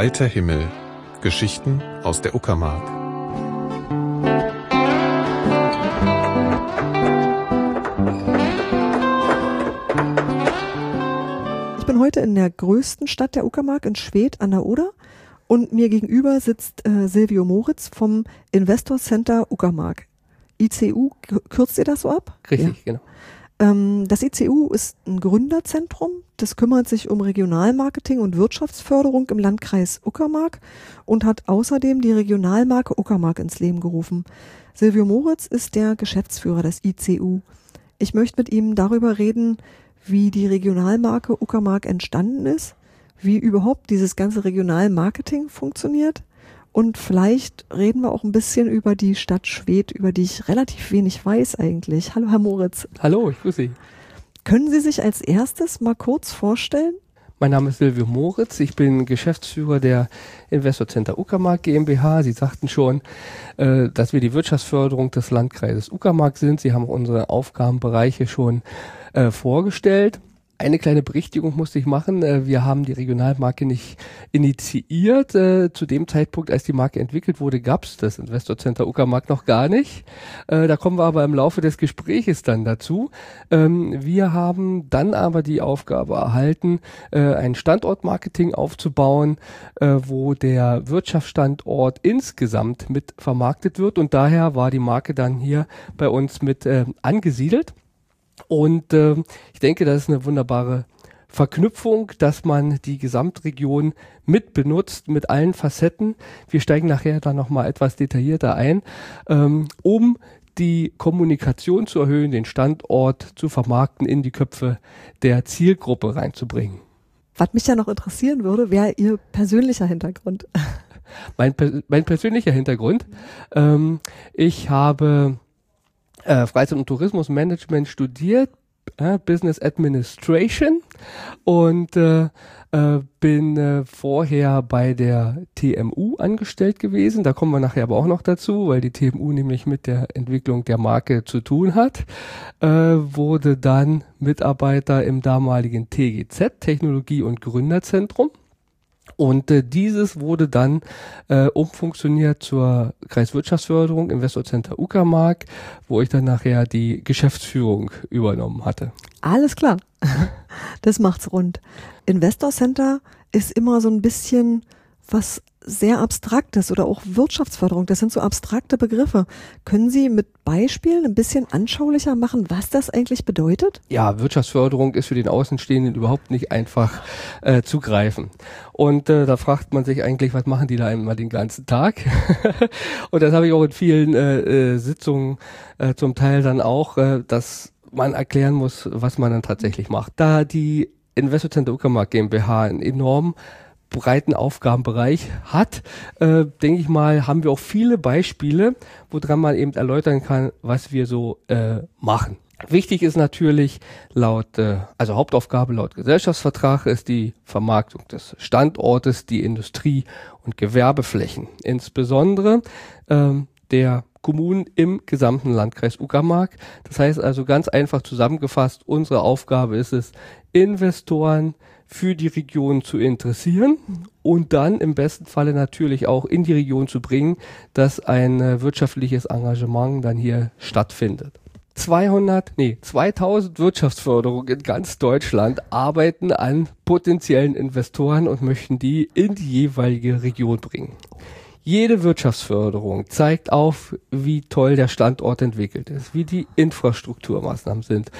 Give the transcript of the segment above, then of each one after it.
Weiter Himmel. Geschichten aus der Uckermark. Ich bin heute in der größten Stadt der Uckermark in Schwedt an der Oder und mir gegenüber sitzt äh, Silvio Moritz vom Investor Center Uckermark. ICU, kürzt ihr das so ab? Richtig, ja. genau. Ähm, das ICU ist ein Gründerzentrum. Das kümmert sich um Regionalmarketing und Wirtschaftsförderung im Landkreis Uckermark und hat außerdem die Regionalmarke Uckermark ins Leben gerufen. Silvio Moritz ist der Geschäftsführer des ICU. Ich möchte mit ihm darüber reden, wie die Regionalmarke Uckermark entstanden ist, wie überhaupt dieses ganze Regionalmarketing funktioniert und vielleicht reden wir auch ein bisschen über die Stadt Schwedt, über die ich relativ wenig weiß eigentlich. Hallo, Herr Moritz. Hallo, ich grüße Sie. Können Sie sich als erstes mal kurz vorstellen? Mein Name ist Silvio Moritz. Ich bin Geschäftsführer der Investor Center Uckermark GmbH. Sie sagten schon, äh, dass wir die Wirtschaftsförderung des Landkreises Uckermark sind. Sie haben unsere Aufgabenbereiche schon äh, vorgestellt. Eine kleine Berichtigung musste ich machen. Äh, wir haben die Regionalmarke nicht initiiert. Äh, zu dem Zeitpunkt, als die Marke entwickelt wurde, gab es das Investor Center Uckermark noch gar nicht. Äh, da kommen wir aber im Laufe des Gespräches dann dazu. Ähm, wir haben dann aber die Aufgabe erhalten, ein Standortmarketing aufzubauen, wo der Wirtschaftsstandort insgesamt mit vermarktet wird. Und daher war die Marke dann hier bei uns mit angesiedelt. Und äh, ich denke, das ist eine wunderbare Verknüpfung, dass man die Gesamtregion mit benutzt, mit allen Facetten. Wir steigen nachher dann nochmal etwas detaillierter ein, ähm, um die Kommunikation zu erhöhen, den Standort zu vermarkten, in die Köpfe der Zielgruppe reinzubringen. Was mich ja noch interessieren würde, wäre Ihr persönlicher Hintergrund. Mein, mein persönlicher Hintergrund. Ähm, ich habe äh, Freizeit- und Tourismusmanagement studiert, äh, Business Administration und äh, äh, bin äh, vorher bei der TMU angestellt gewesen. Da kommen wir nachher aber auch noch dazu, weil die TMU nämlich mit der Entwicklung der Marke zu tun hat. Äh, wurde dann Mitarbeiter im damaligen TGZ, Technologie- und Gründerzentrum. Und äh, dieses wurde dann äh, umfunktioniert zur Kreiswirtschaftsförderung Investorcenter Uckermark, wo ich dann nachher die Geschäftsführung übernommen hatte. Alles klar. Das macht's rund. Investorcenter ist immer so ein bisschen was sehr Abstraktes oder auch Wirtschaftsförderung. Das sind so abstrakte Begriffe. Können Sie mit Beispielen ein bisschen anschaulicher machen, was das eigentlich bedeutet? Ja, Wirtschaftsförderung ist für den Außenstehenden überhaupt nicht einfach äh, zu greifen. Und äh, da fragt man sich eigentlich, was machen die da einmal den ganzen Tag? Und das habe ich auch in vielen äh, äh, Sitzungen äh, zum Teil dann auch, äh, dass man erklären muss, was man dann tatsächlich macht. Da die Investor Center Uckermark GmbH einen enorm breiten Aufgabenbereich hat, äh, denke ich mal, haben wir auch viele Beispiele, woran man eben erläutern kann, was wir so äh, machen. Wichtig ist natürlich laut, äh, also Hauptaufgabe laut Gesellschaftsvertrag ist die Vermarktung des Standortes, die Industrie- und Gewerbeflächen, insbesondere ähm, der Kommunen im gesamten Landkreis Uckermark. Das heißt also ganz einfach zusammengefasst, unsere Aufgabe ist es, Investoren für die Region zu interessieren und dann im besten Falle natürlich auch in die Region zu bringen, dass ein äh, wirtschaftliches Engagement dann hier stattfindet. 200, nee, 2000 Wirtschaftsförderungen in ganz Deutschland arbeiten an potenziellen Investoren und möchten die in die jeweilige Region bringen. Jede Wirtschaftsförderung zeigt auf, wie toll der Standort entwickelt ist, wie die Infrastrukturmaßnahmen sind,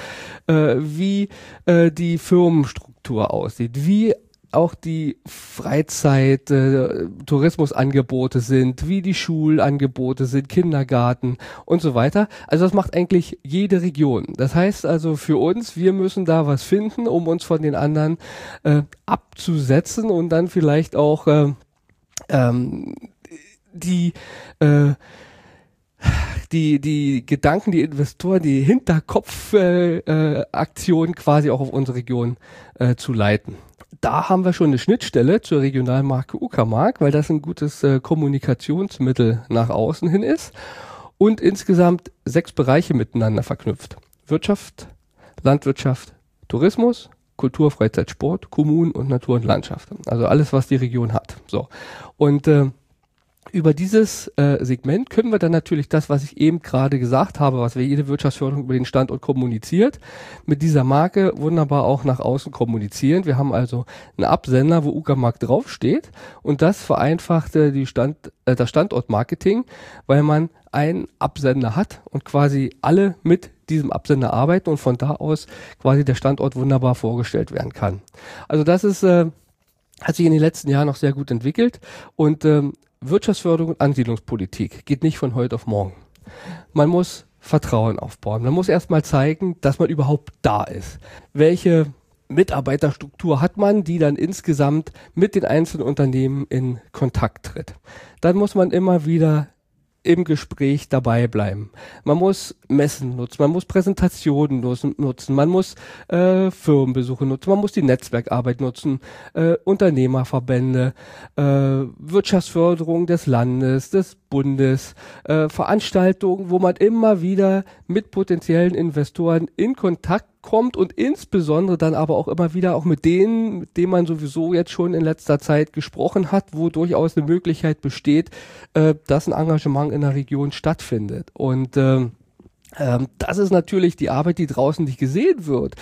äh, wie äh, die Firmenstruktur aussieht, wie auch die Freizeit, äh, Tourismusangebote sind, wie die Schulangebote sind, Kindergarten und so weiter. Also das macht eigentlich jede Region. Das heißt also für uns, wir müssen da was finden, um uns von den anderen äh, abzusetzen und dann vielleicht auch äh, ähm, die äh, die die Gedanken, die Investoren, die Hinterkopfaktionen äh, äh, quasi auch auf unsere Region äh, zu leiten. Da haben wir schon eine Schnittstelle zur Regionalmarke Uckermark, weil das ein gutes äh, Kommunikationsmittel nach außen hin ist und insgesamt sechs Bereiche miteinander verknüpft. Wirtschaft, Landwirtschaft, Tourismus, Kultur, Freizeit, Sport, Kommunen und Natur und Landschaft. Also alles, was die Region hat. So. Und äh, über dieses äh, Segment können wir dann natürlich das, was ich eben gerade gesagt habe, was wir jede Wirtschaftsförderung über den Standort kommuniziert, mit dieser Marke wunderbar auch nach außen kommunizieren. Wir haben also einen Absender, wo Uckermark draufsteht und das vereinfacht äh, die Stand, äh, das Standortmarketing, weil man einen Absender hat und quasi alle mit diesem Absender arbeiten und von da aus quasi der Standort wunderbar vorgestellt werden kann. Also das ist äh, hat sich in den letzten Jahren noch sehr gut entwickelt und ähm, Wirtschaftsförderung und Ansiedlungspolitik geht nicht von heute auf morgen. Man muss Vertrauen aufbauen. Man muss erstmal zeigen, dass man überhaupt da ist. Welche Mitarbeiterstruktur hat man, die dann insgesamt mit den einzelnen Unternehmen in Kontakt tritt. Dann muss man immer wieder im Gespräch dabei bleiben. Man muss Messen nutzen, man muss Präsentationen nutzen, man muss äh, Firmenbesuche nutzen, man muss die Netzwerkarbeit nutzen, äh, Unternehmerverbände, äh, Wirtschaftsförderung des Landes, des Bundes, äh, Veranstaltungen, wo man immer wieder mit potenziellen Investoren in Kontakt kommt und insbesondere dann aber auch immer wieder auch mit denen, mit denen man sowieso jetzt schon in letzter Zeit gesprochen hat, wo durchaus eine Möglichkeit besteht, äh, dass ein Engagement in der Region stattfindet. Und ähm, das ist natürlich die Arbeit, die draußen nicht gesehen wird.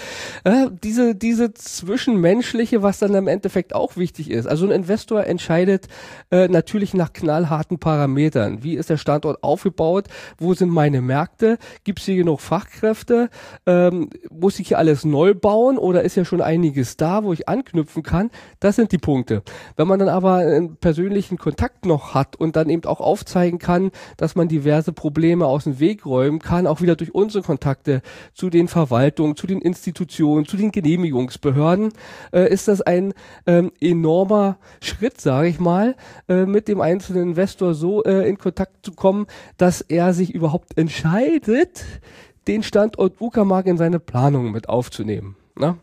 Äh, diese, diese zwischenmenschliche, was dann im Endeffekt auch wichtig ist. Also ein Investor entscheidet äh, natürlich nach knallharten Parametern. Wie ist der Standort aufgebaut? Wo sind meine Märkte? Gibt es hier genug Fachkräfte? Ähm, muss ich hier alles neu bauen oder ist ja schon einiges da, wo ich anknüpfen kann? Das sind die Punkte. Wenn man dann aber einen persönlichen Kontakt noch hat und dann eben auch aufzeigen kann, dass man diverse Probleme aus dem Weg räumen kann, auch auch wieder durch unsere Kontakte zu den Verwaltungen, zu den Institutionen, zu den Genehmigungsbehörden, äh, ist das ein ähm, enormer Schritt, sage ich mal, äh, mit dem einzelnen Investor so äh, in Kontakt zu kommen, dass er sich überhaupt entscheidet, den Standort Uckermark in seine Planung mit aufzunehmen. Ne?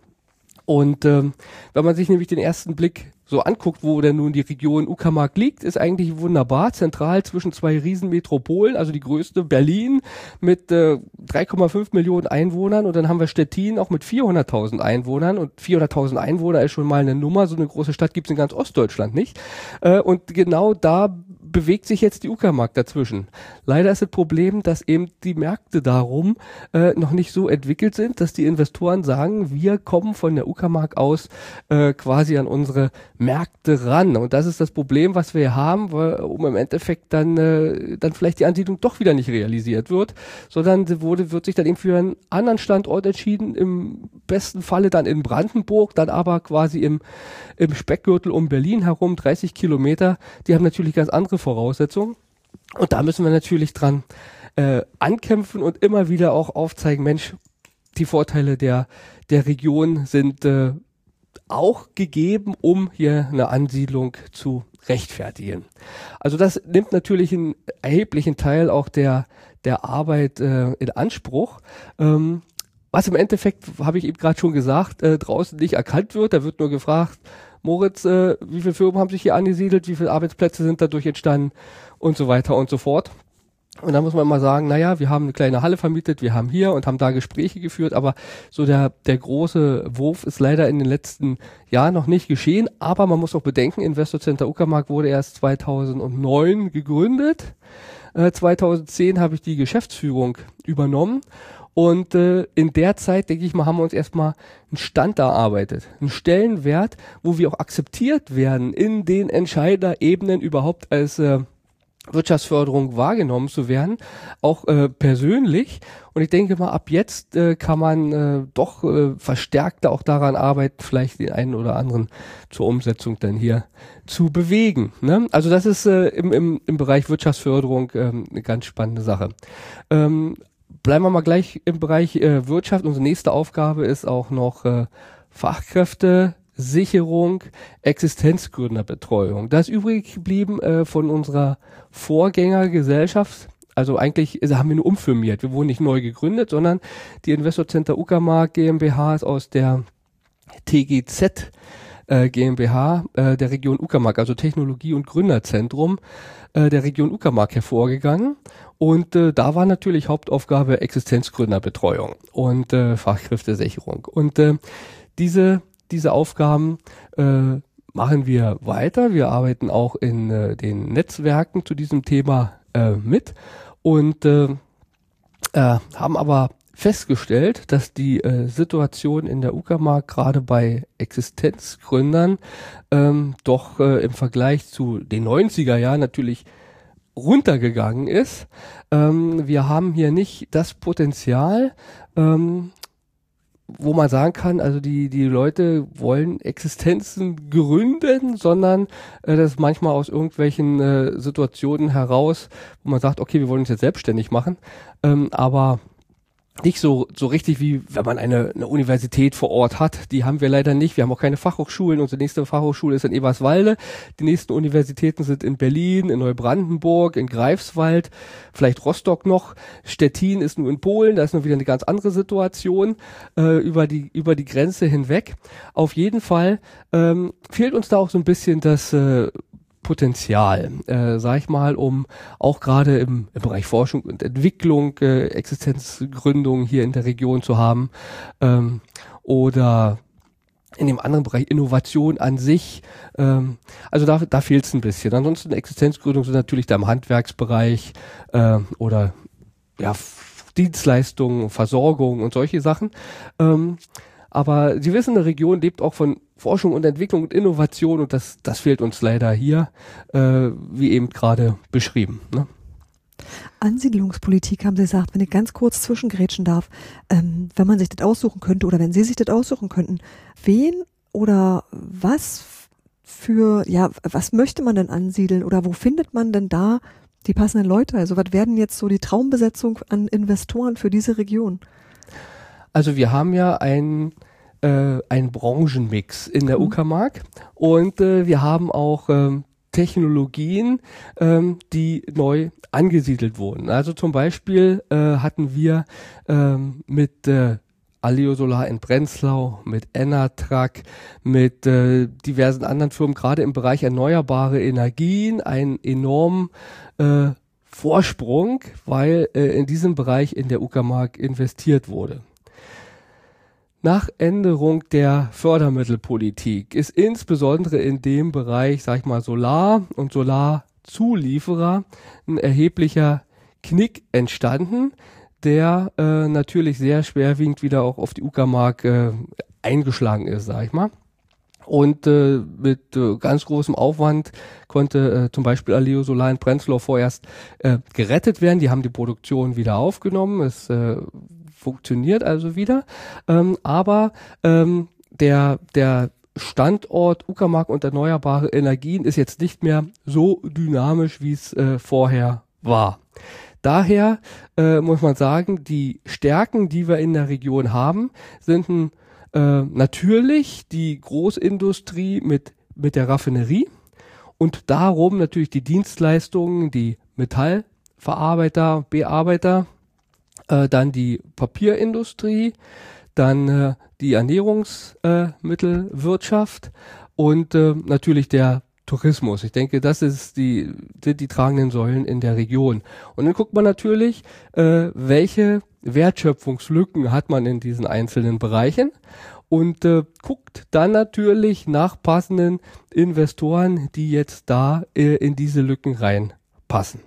Und ähm, wenn man sich nämlich den ersten Blick so anguckt, wo denn nun die Region Uckermark liegt, ist eigentlich wunderbar. Zentral zwischen zwei Riesenmetropolen, also die größte Berlin mit äh, 3,5 Millionen Einwohnern. Und dann haben wir Stettin auch mit 400.000 Einwohnern. Und 400.000 Einwohner ist schon mal eine Nummer, so eine große Stadt gibt's in ganz Ostdeutschland nicht. Äh, und genau da bewegt sich jetzt die Uckermark dazwischen. Leider ist das Problem, dass eben die Märkte darum äh, noch nicht so entwickelt sind, dass die Investoren sagen, wir kommen von der Uckermark aus äh, quasi an unsere Märkte ran. Und das ist das Problem, was wir haben, weil, um im Endeffekt dann, äh, dann vielleicht die Ansiedlung doch wieder nicht realisiert wird, sondern wurde, wird sich dann eben für einen anderen Standort entschieden, im besten Falle dann in Brandenburg, dann aber quasi im, im Speckgürtel um Berlin herum, 30 Kilometer. Die haben natürlich ganz andere Voraussetzungen. Und da müssen wir natürlich dran äh, ankämpfen und immer wieder auch aufzeigen, Mensch, die Vorteile der, der Region sind äh, auch gegeben, um hier eine Ansiedlung zu rechtfertigen. Also das nimmt natürlich einen erheblichen Teil auch der, der Arbeit äh, in Anspruch. Ähm, was im Endeffekt, habe ich eben gerade schon gesagt, äh, draußen nicht erkannt wird. Da wird nur gefragt, Moritz, äh, wie viele Firmen haben sich hier angesiedelt, wie viele Arbeitsplätze sind dadurch entstanden und so weiter und so fort. Und da muss man immer sagen, naja, wir haben eine kleine Halle vermietet, wir haben hier und haben da Gespräche geführt, aber so der, der große Wurf ist leider in den letzten Jahren noch nicht geschehen. Aber man muss auch bedenken, Investor Center Uckermark wurde erst 2009 gegründet. Äh, 2010 habe ich die Geschäftsführung übernommen und äh, in der Zeit, denke ich mal, haben wir uns erstmal einen Stand erarbeitet, einen Stellenwert, wo wir auch akzeptiert werden, in den Entscheiderebenen überhaupt als äh, Wirtschaftsförderung wahrgenommen zu werden, auch äh, persönlich. Und ich denke mal, ab jetzt äh, kann man äh, doch äh, verstärkter auch daran arbeiten, vielleicht den einen oder anderen zur Umsetzung dann hier zu bewegen. Ne? Also das ist äh, im, im, im Bereich Wirtschaftsförderung ähm, eine ganz spannende Sache. Ähm, bleiben wir mal gleich im Bereich äh, Wirtschaft. Unsere nächste Aufgabe ist auch noch äh, Fachkräfte. Sicherung, Existenzgründerbetreuung. Das ist übrig geblieben äh, von unserer Vorgängergesellschaft. Also eigentlich also haben wir nur umfirmiert. Wir wurden nicht neu gegründet, sondern die Investor Center Uckermark GmbH ist aus der TGZ äh, GmbH äh, der Region Uckermark, also Technologie- und Gründerzentrum äh, der Region Uckermark hervorgegangen. Und äh, da war natürlich Hauptaufgabe Existenzgründerbetreuung und äh, Fachkräftesicherung. Und äh, diese, diese Aufgaben äh, machen wir weiter. Wir arbeiten auch in äh, den Netzwerken zu diesem Thema äh, mit und äh, äh, haben aber festgestellt, dass die äh, Situation in der Uckermark gerade bei Existenzgründern ähm, doch äh, im Vergleich zu den 90er Jahren natürlich runtergegangen ist. Ähm, wir haben hier nicht das Potenzial, ähm, wo man sagen kann, also die, die Leute wollen Existenzen gründen, sondern äh, das ist manchmal aus irgendwelchen äh, Situationen heraus, wo man sagt, okay, wir wollen uns jetzt selbstständig machen. Ähm, aber nicht so, so richtig wie wenn man eine, eine Universität vor Ort hat. Die haben wir leider nicht. Wir haben auch keine Fachhochschulen. Unsere nächste Fachhochschule ist in Eberswalde. Die nächsten Universitäten sind in Berlin, in Neubrandenburg, in Greifswald, vielleicht Rostock noch. Stettin ist nur in Polen. Da ist nur wieder eine ganz andere Situation äh, über, die, über die Grenze hinweg. Auf jeden Fall ähm, fehlt uns da auch so ein bisschen das äh, Potenzial, äh, sag ich mal, um auch gerade im, im, Bereich Forschung und Entwicklung äh, Existenzgründung hier in der Region zu haben ähm, oder in dem anderen Bereich Innovation an sich. Ähm, also da, da fehlt es ein bisschen. Ansonsten Existenzgründung sind natürlich da im Handwerksbereich äh, oder ja Dienstleistungen, Versorgung und solche Sachen. Ähm, aber Sie wissen, eine Region lebt auch von Forschung und Entwicklung und Innovation und das, das fehlt uns leider hier, äh, wie eben gerade beschrieben. Ne? Ansiedlungspolitik haben Sie gesagt, wenn ich ganz kurz zwischengrätschen darf, ähm, wenn man sich das aussuchen könnte oder wenn Sie sich das aussuchen könnten, wen oder was für, ja, was möchte man denn ansiedeln oder wo findet man denn da die passenden Leute? Also was werden jetzt so die Traumbesetzung an Investoren für diese Region? Also wir haben ja ein äh, ein Branchenmix in der mhm. Uckermark und äh, wir haben auch ähm, Technologien, ähm, die neu angesiedelt wurden. Also zum Beispiel äh, hatten wir ähm, mit äh, Aleo Solar in Prenzlau, mit Enatrak, mit äh, diversen anderen Firmen, gerade im Bereich erneuerbare Energien, einen enormen äh, Vorsprung, weil äh, in diesem Bereich in der Uckermark investiert wurde. Nach Änderung der Fördermittelpolitik ist insbesondere in dem Bereich, sag ich mal, Solar und Solarzulieferer ein erheblicher Knick entstanden, der äh, natürlich sehr schwerwiegend wieder auch auf die Uckermark äh, eingeschlagen ist, sag ich mal. Und äh, mit äh, ganz großem Aufwand konnte äh, zum Beispiel Aleo Solar in Prenzlau vorerst äh, gerettet werden. Die haben die Produktion wieder aufgenommen. Es äh, funktioniert also wieder. Ähm, aber ähm, der, der Standort Uckermark und erneuerbare Energien ist jetzt nicht mehr so dynamisch, wie es äh, vorher war. Daher äh, muss man sagen, die Stärken, die wir in der Region haben, sind äh, natürlich die Großindustrie mit, mit der Raffinerie und darum natürlich die Dienstleistungen, die Metallverarbeiter, Bearbeiter, äh, dann die Papierindustrie, dann äh, die Ernährungsmittelwirtschaft äh, und äh, natürlich der Tourismus. Ich denke, das ist die, sind die tragenden Säulen in der Region. Und dann guckt man natürlich, äh, welche Wertschöpfungslücken hat man in diesen einzelnen Bereichen und äh, guckt dann natürlich nach passenden Investoren, die jetzt da äh, in diese Lücken reinpassen.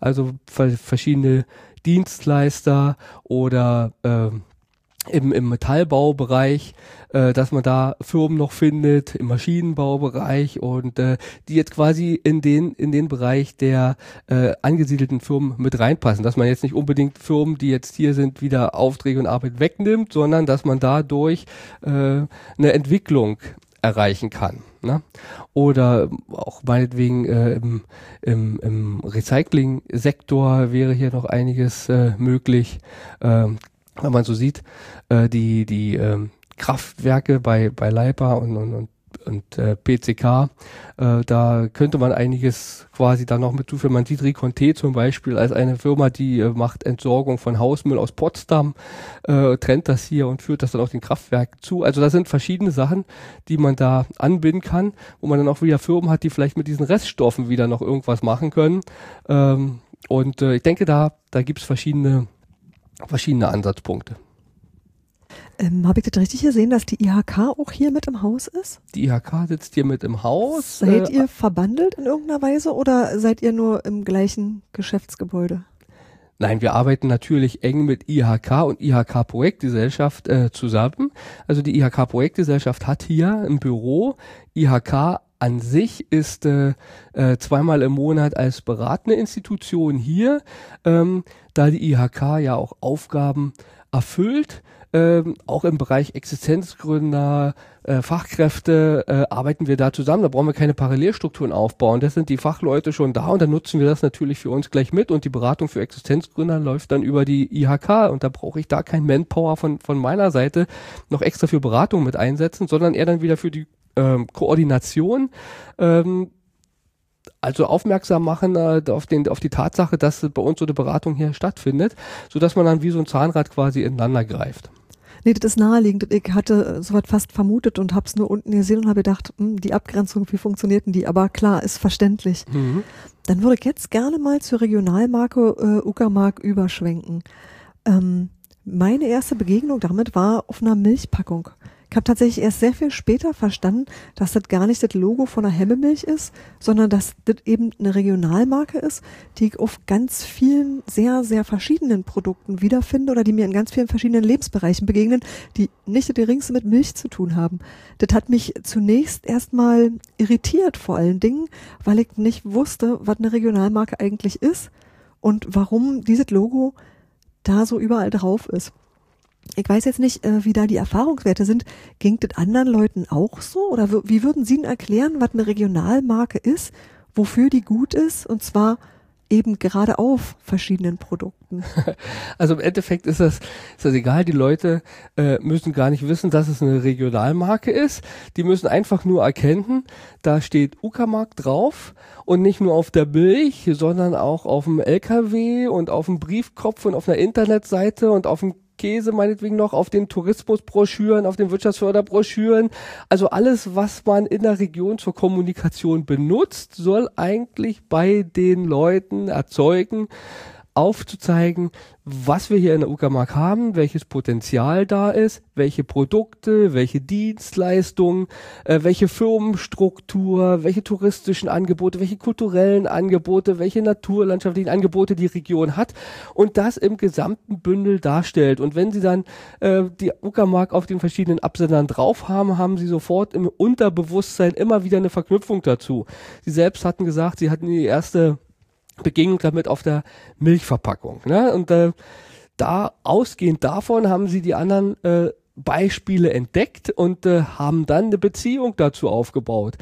Also verschiedene Dienstleister oder äh, im, im Metallbaubereich, äh, dass man da Firmen noch findet, im Maschinenbaubereich und äh, die jetzt quasi in den in den Bereich der äh, angesiedelten Firmen mit reinpassen, dass man jetzt nicht unbedingt Firmen, die jetzt hier sind, wieder Aufträge und Arbeit wegnimmt, sondern dass man dadurch äh, eine Entwicklung erreichen kann. Ne? Oder auch meinetwegen äh, im, im, im Recycling-Sektor wäre hier noch einiges äh, möglich. Ähm, wenn man so sieht, äh, die, die ähm, Kraftwerke bei, bei Leipa und, und, und und äh, PCK, äh, da könnte man einiges quasi da noch mit zuführen. Man sieht Riconte zum Beispiel als eine Firma, die äh, macht Entsorgung von Hausmüll aus Potsdam, äh, trennt das hier und führt das dann auch den Kraftwerken zu. Also da sind verschiedene Sachen, die man da anbinden kann, wo man dann auch wieder Firmen hat, die vielleicht mit diesen Reststoffen wieder noch irgendwas machen können. Ähm, und äh, ich denke, da, da gibt's verschiedene, verschiedene Ansatzpunkte. Ähm, Habe ich das richtig gesehen, dass die IHK auch hier mit im Haus ist? Die IHK sitzt hier mit im Haus. Seid äh, ihr verbandelt in irgendeiner Weise oder seid ihr nur im gleichen Geschäftsgebäude? Nein, wir arbeiten natürlich eng mit IHK und IHK Projektgesellschaft äh, zusammen. Also die IHK Projektgesellschaft hat hier ein Büro. IHK an sich ist äh, äh, zweimal im Monat als beratende Institution hier, ähm, da die IHK ja auch Aufgaben erfüllt. Ähm, auch im Bereich Existenzgründer, äh, Fachkräfte äh, arbeiten wir da zusammen. Da brauchen wir keine Parallelstrukturen aufbauen. Das sind die Fachleute schon da und dann nutzen wir das natürlich für uns gleich mit und die Beratung für Existenzgründer läuft dann über die IHK und da brauche ich da kein Manpower von, von meiner Seite noch extra für Beratung mit einsetzen, sondern eher dann wieder für die ähm, Koordination. Ähm, also aufmerksam machen äh, auf, den, auf die Tatsache, dass bei uns so eine Beratung hier stattfindet, so dass man dann wie so ein Zahnrad quasi ineinander greift. Nee, das ist naheliegend. Ich hatte sowas fast vermutet und hab's nur unten gesehen und habe gedacht, hm, die Abgrenzung, wie funktioniert denn die? Aber klar, ist verständlich. Mhm. Dann würde ich jetzt gerne mal zur Regionalmarke äh, Uckermark überschwenken. Ähm, meine erste Begegnung damit war auf einer Milchpackung. Ich habe tatsächlich erst sehr viel später verstanden, dass das gar nicht das Logo von einer Hemmemilch ist, sondern dass das eben eine Regionalmarke ist, die ich auf ganz vielen sehr, sehr verschiedenen Produkten wiederfinde oder die mir in ganz vielen verschiedenen Lebensbereichen begegnen, die nicht das geringste mit Milch zu tun haben. Das hat mich zunächst erstmal irritiert vor allen Dingen, weil ich nicht wusste, was eine Regionalmarke eigentlich ist und warum dieses Logo da so überall drauf ist. Ich weiß jetzt nicht, äh, wie da die Erfahrungswerte sind. Ging das anderen Leuten auch so? Oder wie würden Sie Ihnen erklären, was eine Regionalmarke ist, wofür die gut ist? Und zwar eben gerade auf verschiedenen Produkten. Also im Endeffekt ist das, ist das egal. Die Leute äh, müssen gar nicht wissen, dass es eine Regionalmarke ist. Die müssen einfach nur erkennen, da steht Uckermark drauf und nicht nur auf der Milch, sondern auch auf dem LKW und auf dem Briefkopf und auf einer Internetseite und auf dem Käse meinetwegen noch, auf den Tourismusbroschüren, auf den Wirtschaftsförderbroschüren. Also alles, was man in der Region zur Kommunikation benutzt, soll eigentlich bei den Leuten erzeugen, aufzuzeigen, was wir hier in der Uckermark haben, welches Potenzial da ist, welche Produkte, welche Dienstleistungen, äh, welche Firmenstruktur, welche touristischen Angebote, welche kulturellen Angebote, welche naturlandschaftlichen Angebote die Region hat und das im gesamten Bündel darstellt. Und wenn Sie dann äh, die Uckermark auf den verschiedenen Absendern drauf haben, haben Sie sofort im Unterbewusstsein immer wieder eine Verknüpfung dazu. Sie selbst hatten gesagt, Sie hatten die erste Begegnung damit auf der Milchverpackung. Ne? Und äh, da ausgehend davon haben sie die anderen äh, Beispiele entdeckt und äh, haben dann eine Beziehung dazu aufgebaut.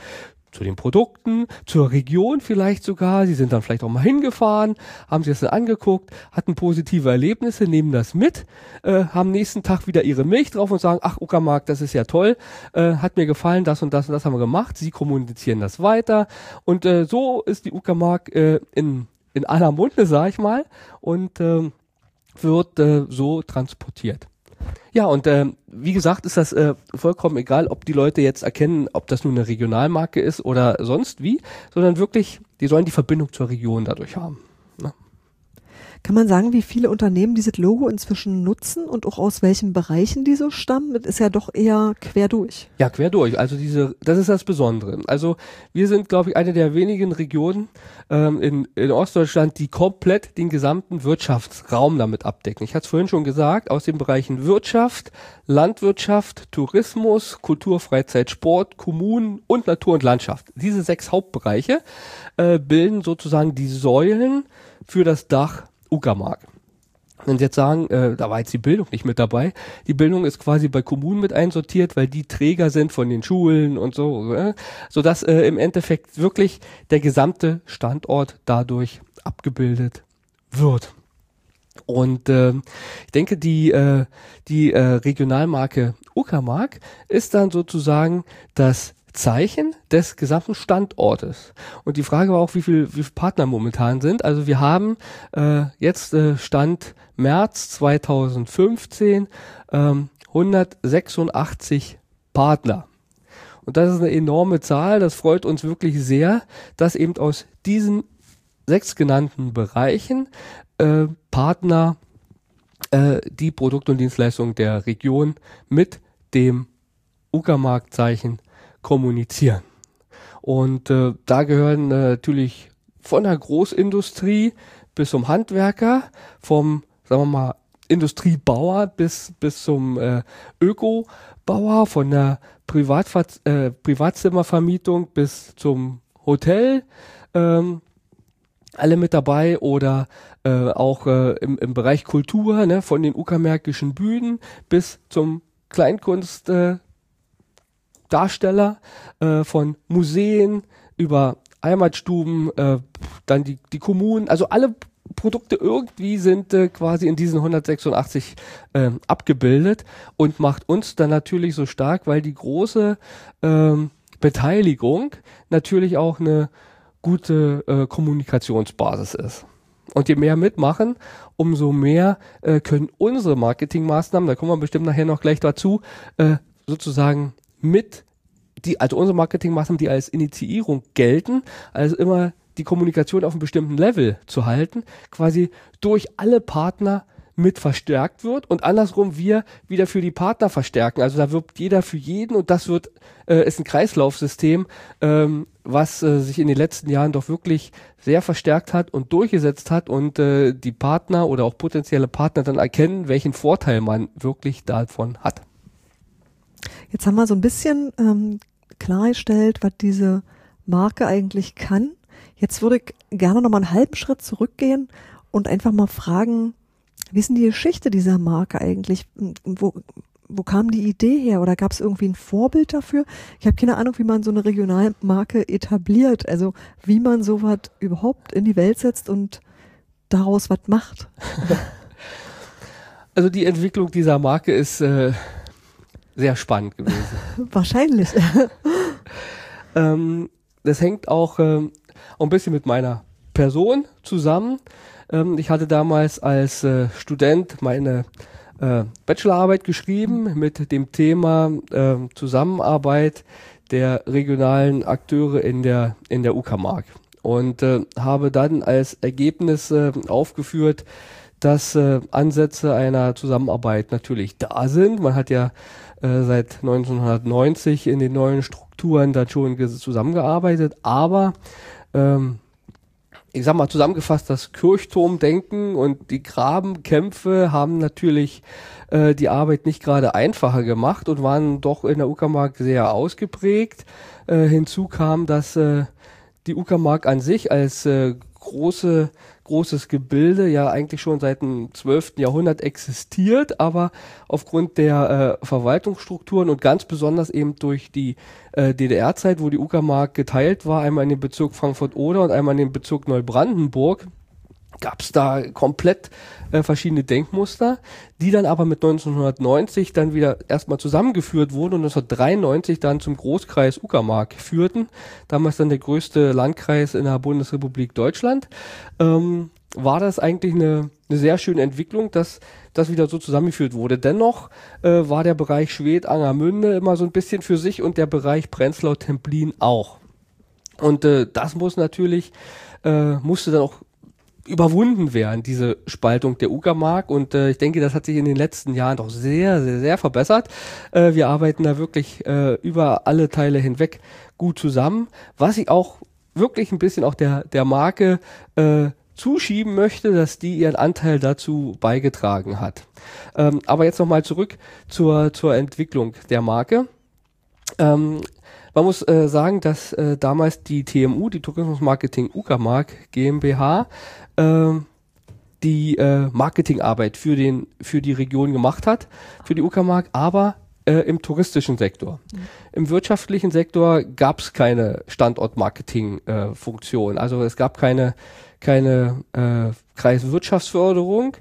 Zu den Produkten, zur Region vielleicht sogar. Sie sind dann vielleicht auch mal hingefahren, haben sich das dann angeguckt, hatten positive Erlebnisse, nehmen das mit, äh, haben nächsten Tag wieder ihre Milch drauf und sagen, ach Uckermark, das ist ja toll, äh, hat mir gefallen, das und das und das haben wir gemacht. Sie kommunizieren das weiter und äh, so ist die Uckermark äh, in, in aller Munde, sag ich mal, und ähm, wird äh, so transportiert. Ja, und äh, wie gesagt, ist das äh, vollkommen egal, ob die Leute jetzt erkennen, ob das nun eine Regionalmarke ist oder sonst wie, sondern wirklich, die sollen die Verbindung zur Region dadurch haben. Kann man sagen, wie viele Unternehmen dieses Logo inzwischen nutzen und auch aus welchen Bereichen die so stammen? Das ist ja doch eher quer durch. Ja, quer durch. Also diese, das ist das Besondere. Also wir sind, glaube ich, eine der wenigen Regionen ähm, in, in Ostdeutschland, die komplett den gesamten Wirtschaftsraum damit abdecken. Ich hatte es vorhin schon gesagt, aus den Bereichen Wirtschaft, Landwirtschaft, Tourismus, Kultur, Freizeit, Sport, Kommunen und Natur und Landschaft. Diese sechs Hauptbereiche äh, bilden sozusagen die Säulen für das Dach Uckermark. Wenn Sie jetzt sagen, äh, da war jetzt die Bildung nicht mit dabei, die Bildung ist quasi bei Kommunen mit einsortiert, weil die Träger sind von den Schulen und so, äh, sodass äh, im Endeffekt wirklich der gesamte Standort dadurch abgebildet wird. Und äh, ich denke, die, äh, die äh, Regionalmarke Uckermark ist dann sozusagen das Zeichen des gesamten Standortes. Und die Frage war auch, wie viel, wie viele Partner momentan sind. Also wir haben äh, jetzt äh, Stand März 2015 ähm, 186 Partner. Und das ist eine enorme Zahl. Das freut uns wirklich sehr, dass eben aus diesen sechs genannten Bereichen äh, Partner äh, die Produkte und Dienstleistungen der Region mit dem Uckermark-Zeichen kommunizieren. Und äh, da gehören äh, natürlich von der Großindustrie bis zum Handwerker, vom, sagen wir mal, Industriebauer bis, bis zum äh, Ökobauer, von der Privatver äh, Privatzimmervermietung bis zum Hotel, ähm, alle mit dabei oder äh, auch äh, im, im Bereich Kultur, ne, von den uckermärkischen Bühnen bis zum Kleinkunstdarsteller, äh, Darsteller, äh, von Museen über Heimatstuben, äh, dann die, die Kommunen, also alle Produkte irgendwie sind äh, quasi in diesen 186 äh, abgebildet und macht uns dann natürlich so stark, weil die große ähm, Beteiligung natürlich auch eine gute äh, Kommunikationsbasis ist. Und je mehr mitmachen, umso mehr äh, können unsere Marketingmaßnahmen, da kommen wir bestimmt nachher noch gleich dazu, äh, sozusagen mit die, also unsere Marketingmaßnahmen, die als Initiierung gelten, also immer die Kommunikation auf einem bestimmten Level zu halten, quasi durch alle Partner mit verstärkt wird und andersrum wir wieder für die Partner verstärken. Also da wirbt jeder für jeden und das wird äh, ist ein Kreislaufsystem, ähm, was äh, sich in den letzten Jahren doch wirklich sehr verstärkt hat und durchgesetzt hat und äh, die Partner oder auch potenzielle Partner dann erkennen, welchen Vorteil man wirklich davon hat. Jetzt haben wir so ein bisschen ähm, klargestellt, was diese Marke eigentlich kann. Jetzt würde ich gerne noch mal einen halben Schritt zurückgehen und einfach mal fragen, wie ist denn die Geschichte dieser Marke eigentlich? Wo, wo kam die Idee her? Oder gab es irgendwie ein Vorbild dafür? Ich habe keine Ahnung, wie man so eine Regionalmarke etabliert. Also wie man sowas überhaupt in die Welt setzt und daraus was macht. Also die Entwicklung dieser Marke ist äh, sehr spannend gewesen. Wahrscheinlich. ähm, das hängt auch äh, ein bisschen mit meiner Person zusammen. Ähm, ich hatte damals als äh, Student meine äh, Bachelorarbeit geschrieben mit dem Thema äh, Zusammenarbeit der regionalen Akteure in der in der Uckermark und äh, habe dann als Ergebnis äh, aufgeführt, dass äh, Ansätze einer Zusammenarbeit natürlich da sind. Man hat ja äh, seit 1990 in den neuen Strukturen dann schon zusammengearbeitet, aber ähm, ich sag mal zusammengefasst, das Kirchturmdenken und die Grabenkämpfe haben natürlich äh, die Arbeit nicht gerade einfacher gemacht und waren doch in der Uckermark sehr ausgeprägt. Äh, hinzu kam, dass äh, die Uckermark an sich als äh, große großes Gebilde ja eigentlich schon seit dem 12. Jahrhundert existiert, aber aufgrund der äh, Verwaltungsstrukturen und ganz besonders eben durch die äh, DDR-Zeit, wo die Uckermark geteilt war, einmal in den Bezirk Frankfurt-Oder und einmal in den Bezirk Neubrandenburg, gab es da komplett äh, verschiedene Denkmuster, die dann aber mit 1990 dann wieder erstmal zusammengeführt wurden und 1993 dann zum Großkreis Uckermark führten. Damals dann der größte Landkreis in der Bundesrepublik Deutschland. Ähm, war das eigentlich eine, eine sehr schöne Entwicklung, dass das wieder so zusammengeführt wurde. Dennoch äh, war der Bereich Schwedt-Angermünde immer so ein bisschen für sich und der Bereich Prenzlau-Templin auch. Und äh, das muss natürlich, äh, musste dann auch überwunden werden, diese Spaltung der Uckermark. Und äh, ich denke, das hat sich in den letzten Jahren doch sehr, sehr, sehr verbessert. Äh, wir arbeiten da wirklich äh, über alle Teile hinweg gut zusammen, was ich auch wirklich ein bisschen auch der, der Marke äh, zuschieben möchte, dass die ihren Anteil dazu beigetragen hat. Ähm, aber jetzt nochmal zurück zur, zur Entwicklung der Marke. Ähm, man muss äh, sagen, dass äh, damals die TMU, die Tourismusmarketing Uckermark GmbH, die äh, Marketingarbeit für den für die Region gemacht hat, für die Uckermark, aber äh, im touristischen Sektor. Mhm. Im wirtschaftlichen Sektor gab es keine Standortmarketing-Funktion. Äh, also es gab keine keine äh, Kreiswirtschaftsförderung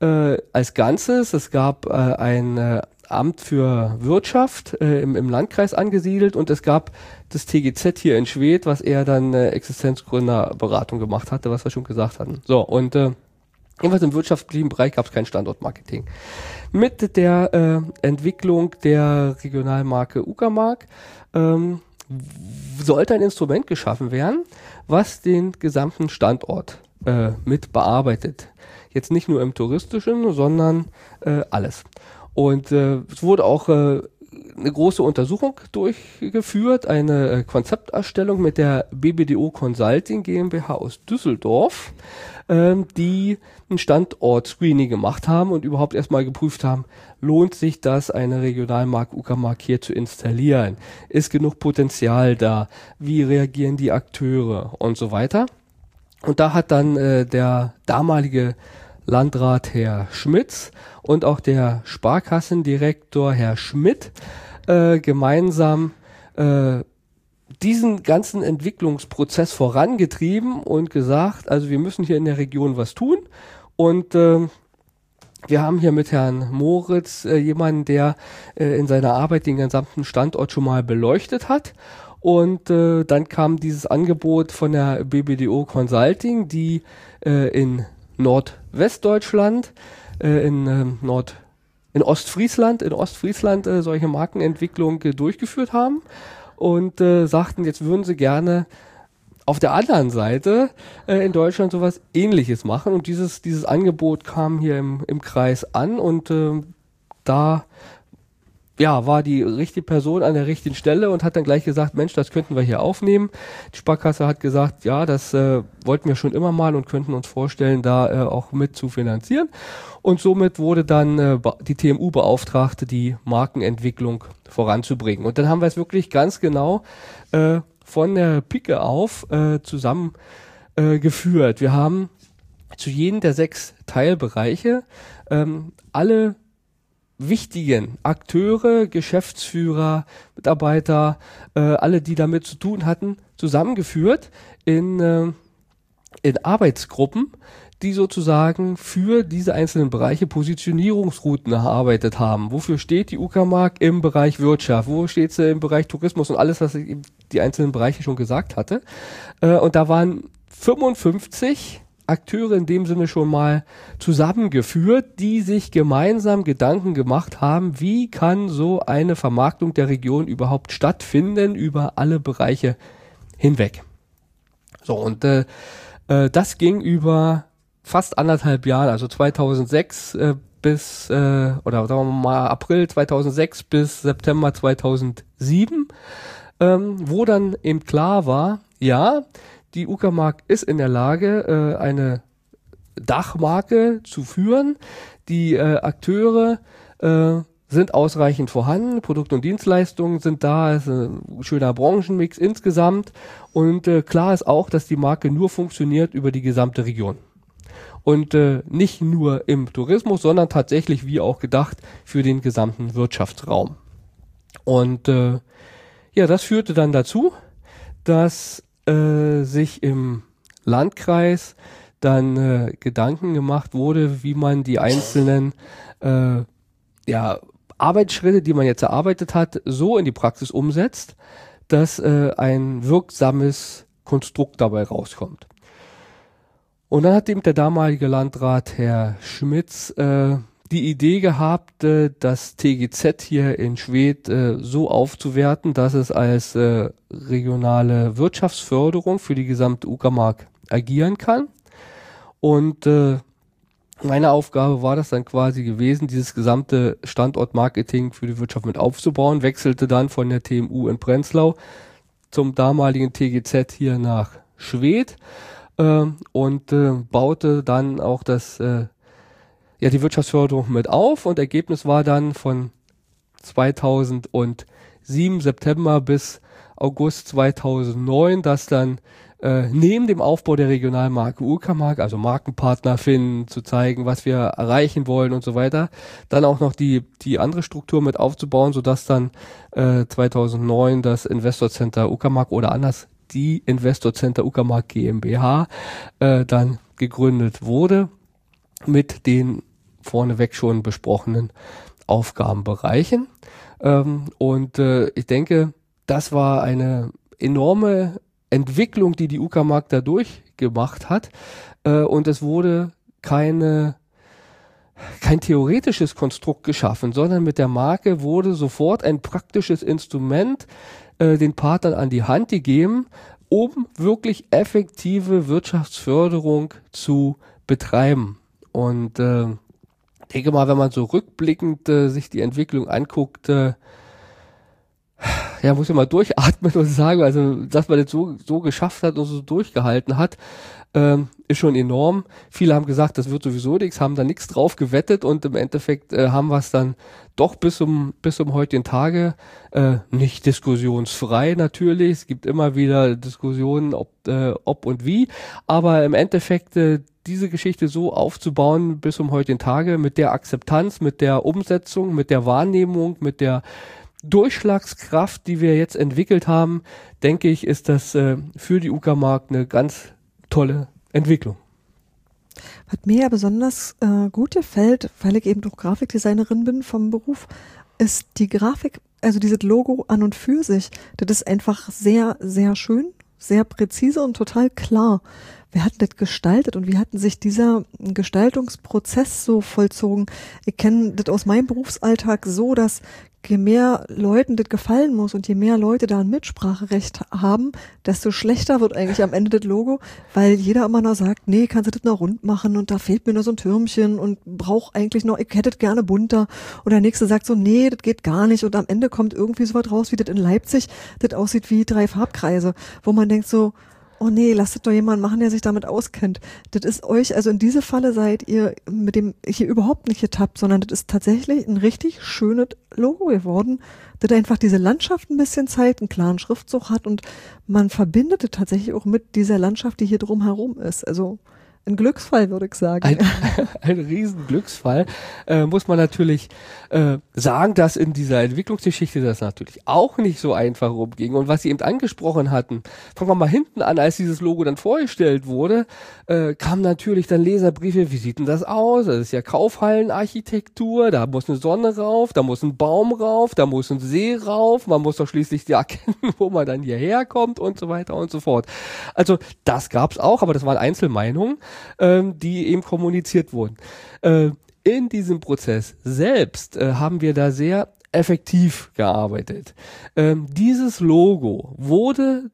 äh, als Ganzes. Es gab äh, ein Amt für Wirtschaft im, im Landkreis angesiedelt und es gab das TGZ hier in Schwedt, was eher dann äh, Existenzgründerberatung gemacht hatte, was wir schon gesagt hatten. So, und äh, jedenfalls im wirtschaftlichen Bereich gab es kein Standortmarketing. Mit der äh, Entwicklung der Regionalmarke Uckermark ähm, sollte ein Instrument geschaffen werden, was den gesamten Standort äh, mit bearbeitet. Jetzt nicht nur im touristischen, sondern äh, alles. Und äh, es wurde auch äh, eine große Untersuchung durchgeführt, eine äh, Konzepterstellung mit der BBDO Consulting GmbH aus Düsseldorf, ähm, die ein Standort-Screening gemacht haben und überhaupt erstmal geprüft haben, lohnt sich das, eine Regionalmark Uckermark hier zu installieren? Ist genug Potenzial da? Wie reagieren die Akteure und so weiter? Und da hat dann äh, der damalige Landrat Herr Schmitz und auch der Sparkassendirektor Herr Schmidt äh, gemeinsam äh, diesen ganzen Entwicklungsprozess vorangetrieben und gesagt, also wir müssen hier in der Region was tun und äh, wir haben hier mit Herrn Moritz äh, jemanden, der äh, in seiner Arbeit den gesamten Standort schon mal beleuchtet hat. Und äh, dann kam dieses Angebot von der BBDO Consulting, die äh, in Nordwestdeutschland, äh, in äh, Nord in Ostfriesland, in Ostfriesland äh, solche Markenentwicklung äh, durchgeführt haben und äh, sagten, jetzt würden sie gerne auf der anderen Seite äh, in Deutschland sowas ähnliches machen. Und dieses, dieses Angebot kam hier im, im Kreis an und äh, da ja, war die richtige Person an der richtigen Stelle und hat dann gleich gesagt, Mensch, das könnten wir hier aufnehmen. Die Sparkasse hat gesagt, ja, das äh, wollten wir schon immer mal und könnten uns vorstellen, da äh, auch mit zu finanzieren. Und somit wurde dann äh, die TMU beauftragt, die Markenentwicklung voranzubringen. Und dann haben wir es wirklich ganz genau äh, von der Pike auf äh, zusammen äh, geführt. Wir haben zu jedem der sechs Teilbereiche ähm, alle wichtigen Akteure, Geschäftsführer, Mitarbeiter, äh, alle, die damit zu tun hatten, zusammengeführt in, äh, in Arbeitsgruppen, die sozusagen für diese einzelnen Bereiche Positionierungsrouten erarbeitet haben. Wofür steht die Uckermark im Bereich Wirtschaft? Wo steht sie im Bereich Tourismus und alles, was ich die einzelnen Bereiche schon gesagt hatte? Äh, und da waren 55 Akteure in dem Sinne schon mal zusammengeführt, die sich gemeinsam Gedanken gemacht haben, wie kann so eine Vermarktung der Region überhaupt stattfinden über alle Bereiche hinweg. So, und äh, äh, das ging über fast anderthalb Jahre, also 2006 äh, bis, äh, oder sagen wir mal April 2006 bis September 2007, ähm, wo dann eben klar war, ja, die Uckermark ist in der Lage, äh, eine Dachmarke zu führen. Die äh, Akteure äh, sind ausreichend vorhanden, Produkte und Dienstleistungen sind da, ist ein schöner Branchenmix insgesamt und äh, klar ist auch, dass die Marke nur funktioniert über die gesamte Region. Und äh, nicht nur im Tourismus, sondern tatsächlich, wie auch gedacht, für den gesamten Wirtschaftsraum. Und äh, ja, das führte dann dazu, dass äh, sich im Landkreis dann äh, Gedanken gemacht wurde, wie man die einzelnen äh, ja, Arbeitsschritte, die man jetzt erarbeitet hat, so in die Praxis umsetzt, dass äh, ein wirksames Konstrukt dabei rauskommt. Und dann hat eben der damalige Landrat Herr Schmitz äh, die Idee gehabt, äh, das TGZ hier in Schwedt äh, so aufzuwerten, dass es als äh, regionale Wirtschaftsförderung für die gesamte Uckermark agieren kann. Und äh, meine Aufgabe war das dann quasi gewesen, dieses gesamte Standortmarketing für die Wirtschaft mit aufzubauen, wechselte dann von der TMU in Prenzlau zum damaligen TGZ hier nach Schwedt äh, und äh, baute dann auch das äh, ja die Wirtschaftsförderung mit auf und Ergebnis war dann von 2007 September bis August 2009, dass dann äh, neben dem Aufbau der Regionalmarke Uckermark, also Markenpartner finden, zu zeigen, was wir erreichen wollen und so weiter, dann auch noch die die andere Struktur mit aufzubauen, sodass dann äh, 2009 das Investor Center Uckermark oder anders die Investor Center Uckermark GmbH äh, dann gegründet wurde mit den vorneweg schon besprochenen Aufgabenbereichen. Ähm, und äh, ich denke, das war eine enorme Entwicklung, die die Uckermark da durchgemacht hat. Äh, und es wurde keine kein theoretisches Konstrukt geschaffen, sondern mit der Marke wurde sofort ein praktisches Instrument äh, den Partnern an die Hand gegeben, um wirklich effektive Wirtschaftsförderung zu betreiben. Und äh, denke mal, wenn man so rückblickend äh, sich die Entwicklung anguckt, äh, ja, muss ich mal durchatmen und sagen, also, dass man das so, so geschafft hat und so durchgehalten hat, ähm, ist schon enorm. Viele haben gesagt, das wird sowieso nichts, haben da nichts drauf gewettet und im Endeffekt äh, haben wir es dann doch bis um bis um heutigen Tage äh, nicht diskussionsfrei natürlich. Es gibt immer wieder Diskussionen, ob äh, ob und wie, aber im Endeffekt äh, diese Geschichte so aufzubauen bis um heutigen Tage mit der Akzeptanz, mit der Umsetzung, mit der Wahrnehmung, mit der Durchschlagskraft, die wir jetzt entwickelt haben, denke ich, ist das äh, für die Uckermark eine ganz tolle Entwicklung. Was mir ja besonders äh, gut gefällt, weil ich eben doch Grafikdesignerin bin vom Beruf, ist die Grafik, also dieses Logo an und für sich. Das ist einfach sehr, sehr schön, sehr präzise und total klar. Wer hat das gestaltet und wie hatten sich dieser Gestaltungsprozess so vollzogen? Ich kenne das aus meinem Berufsalltag so, dass je mehr Leuten das gefallen muss und je mehr Leute da ein Mitspracherecht haben, desto schlechter wird eigentlich am Ende das Logo, weil jeder immer noch sagt, nee, kannst du das noch rund machen und da fehlt mir nur so ein Türmchen und brauch eigentlich noch, ich hätte das gerne bunter. Und der nächste sagt so, nee, das geht gar nicht und am Ende kommt irgendwie so was raus, wie das in Leipzig, das aussieht wie drei Farbkreise, wo man denkt so, oh nee, lasst doch jemand machen, der sich damit auskennt. Das ist euch, also in diese Falle seid ihr mit dem hier überhaupt nicht getappt, sondern das ist tatsächlich ein richtig schönes Logo geworden, das einfach diese Landschaft ein bisschen zeigt, einen klaren Schriftzug hat und man verbindet es tatsächlich auch mit dieser Landschaft, die hier drumherum ist. Also ein Glücksfall, würde ich sagen. Ein, ein Riesenglücksfall. Äh, muss man natürlich äh, sagen, dass in dieser Entwicklungsgeschichte das natürlich auch nicht so einfach rumging. Und was Sie eben angesprochen hatten, fangen wir mal hinten an, als dieses Logo dann vorgestellt wurde, äh, kamen natürlich dann Leserbriefe, wie sieht denn das aus? Das ist ja Kaufhallenarchitektur, da muss eine Sonne rauf, da muss ein Baum rauf, da muss ein See rauf, man muss doch schließlich ja erkennen, wo man dann hierher kommt und so weiter und so fort. Also das gab's auch, aber das waren Einzelmeinungen ähm, die eben kommuniziert wurden. Äh, in diesem Prozess selbst äh, haben wir da sehr effektiv gearbeitet. Ähm, dieses Logo wurde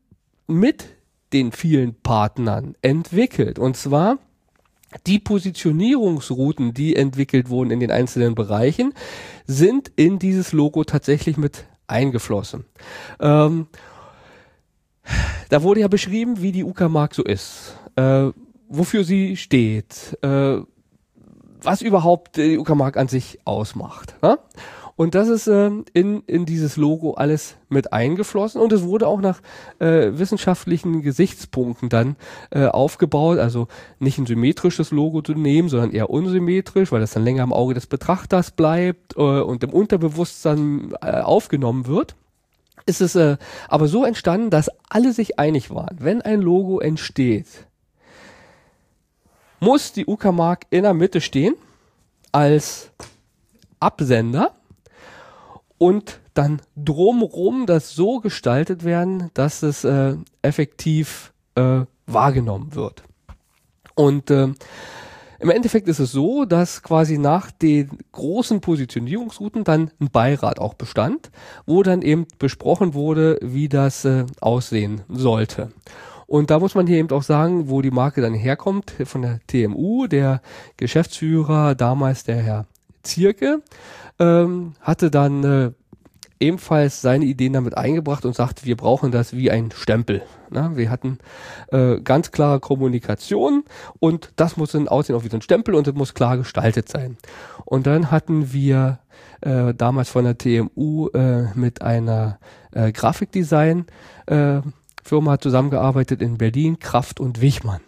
mit den vielen Partnern entwickelt und zwar die Positionierungsrouten, die entwickelt wurden in den einzelnen Bereichen, sind in dieses Logo tatsächlich mit eingeflossen. Ähm, da wurde ja beschrieben, wie die Uckermark so ist. Äh, wofür sie steht, äh, was überhaupt die Uckermark an sich ausmacht. Ne? Und das ist ähm, in, in dieses Logo alles mit eingeflossen und es wurde auch nach äh, wissenschaftlichen Gesichtspunkten dann äh, aufgebaut. Also nicht ein symmetrisches Logo zu nehmen, sondern eher unsymmetrisch, weil das dann länger im Auge des Betrachters bleibt äh, und im Unterbewusstsein äh, aufgenommen wird. Ist es äh, aber so entstanden, dass alle sich einig waren, wenn ein Logo entsteht, muss die Uckermark in der Mitte stehen als Absender und dann drumrum das so gestaltet werden, dass es äh, effektiv äh, wahrgenommen wird. Und äh, im Endeffekt ist es so, dass quasi nach den großen Positionierungsrouten dann ein Beirat auch bestand, wo dann eben besprochen wurde, wie das äh, aussehen sollte. Und da muss man hier eben auch sagen, wo die Marke dann herkommt, von der TMU, der Geschäftsführer, damals der Herr Zierke, ähm, hatte dann äh, ebenfalls seine Ideen damit eingebracht und sagte, wir brauchen das wie ein Stempel. Na, wir hatten äh, ganz klare Kommunikation und das muss dann aussehen auch wie so ein Stempel und das muss klar gestaltet sein. Und dann hatten wir äh, damals von der TMU äh, mit einer äh, Grafikdesign äh, Firma zusammengearbeitet in Berlin, Kraft und Wichmann.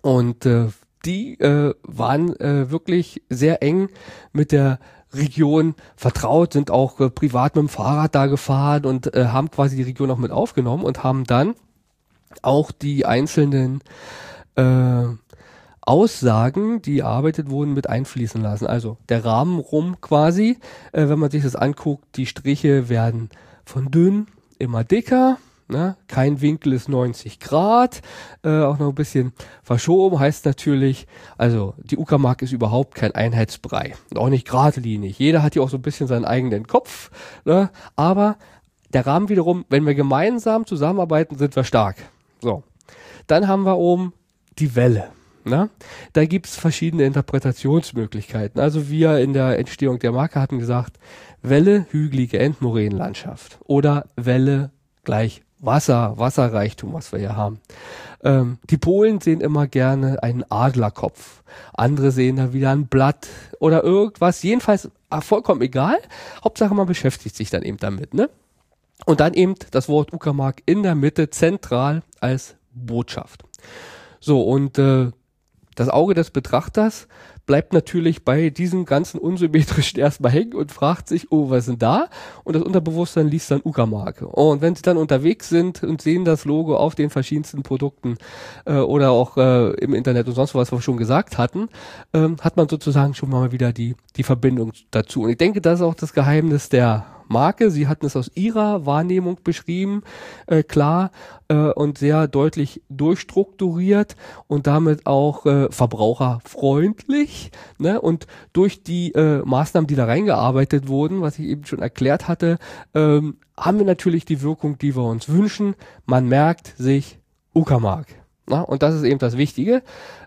Und äh, die äh, waren äh, wirklich sehr eng mit der Region vertraut, sind auch äh, privat mit dem Fahrrad da gefahren und äh, haben quasi die Region auch mit aufgenommen und haben dann auch die einzelnen äh, Aussagen, die erarbeitet wurden, mit einfließen lassen. Also der Rahmen rum quasi, äh, wenn man sich das anguckt, die Striche werden von dünn immer dicker, Ne? Kein Winkel ist 90 Grad, äh, auch noch ein bisschen verschoben, heißt natürlich, also die Uckermark ist überhaupt kein Einheitsbrei auch nicht geradlinig. Jeder hat hier auch so ein bisschen seinen eigenen Kopf, ne? aber der Rahmen wiederum, wenn wir gemeinsam zusammenarbeiten, sind wir stark. So, dann haben wir oben die Welle. Na? Da gibt's verschiedene Interpretationsmöglichkeiten. Also wir in der Entstehung der Marke hatten gesagt, Welle, hügelige Endmoränenlandschaft oder Welle gleich Wasser, Wasserreichtum, was wir hier haben. Ähm, die Polen sehen immer gerne einen Adlerkopf. Andere sehen da wieder ein Blatt oder irgendwas. Jedenfalls ah, vollkommen egal. Hauptsache man beschäftigt sich dann eben damit, ne? Und dann eben das Wort Uckermark in der Mitte zentral als Botschaft. So, und äh, das Auge des Betrachters bleibt natürlich bei diesem ganzen unsymmetrischen erstmal hängen und fragt sich, oh, was denn da? Und das Unterbewusstsein liest dann Uckermarke. Und wenn sie dann unterwegs sind und sehen das Logo auf den verschiedensten Produkten äh, oder auch äh, im Internet und sonst was, was wir schon gesagt hatten, ähm, hat man sozusagen schon mal wieder die, die Verbindung dazu. Und ich denke, das ist auch das Geheimnis der Marke. Sie hatten es aus ihrer Wahrnehmung beschrieben, äh, klar äh, und sehr deutlich durchstrukturiert und damit auch äh, verbraucherfreundlich. Ne? Und durch die äh, Maßnahmen, die da reingearbeitet wurden, was ich eben schon erklärt hatte, ähm, haben wir natürlich die Wirkung, die wir uns wünschen. Man merkt sich Uckermark. Na, und das ist eben das Wichtige.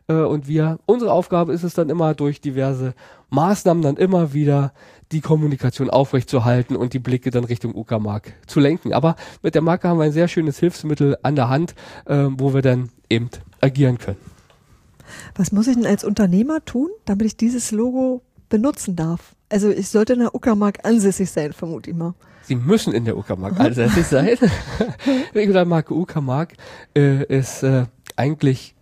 Äh, und wir, unsere Aufgabe ist es dann immer durch diverse Maßnahmen dann immer wieder die Kommunikation aufrechtzuerhalten und die Blicke dann Richtung Uckermark zu lenken. Aber mit der Marke haben wir ein sehr schönes Hilfsmittel an der Hand, äh, wo wir dann eben agieren können. Was muss ich denn als Unternehmer tun, damit ich dieses Logo benutzen darf? Also ich sollte in der Uckermark ansässig sein, vermute ich mal. Sie müssen in der Uckermark ansässig sein. Regionalmarke Uckermark äh, ist äh, eigentlich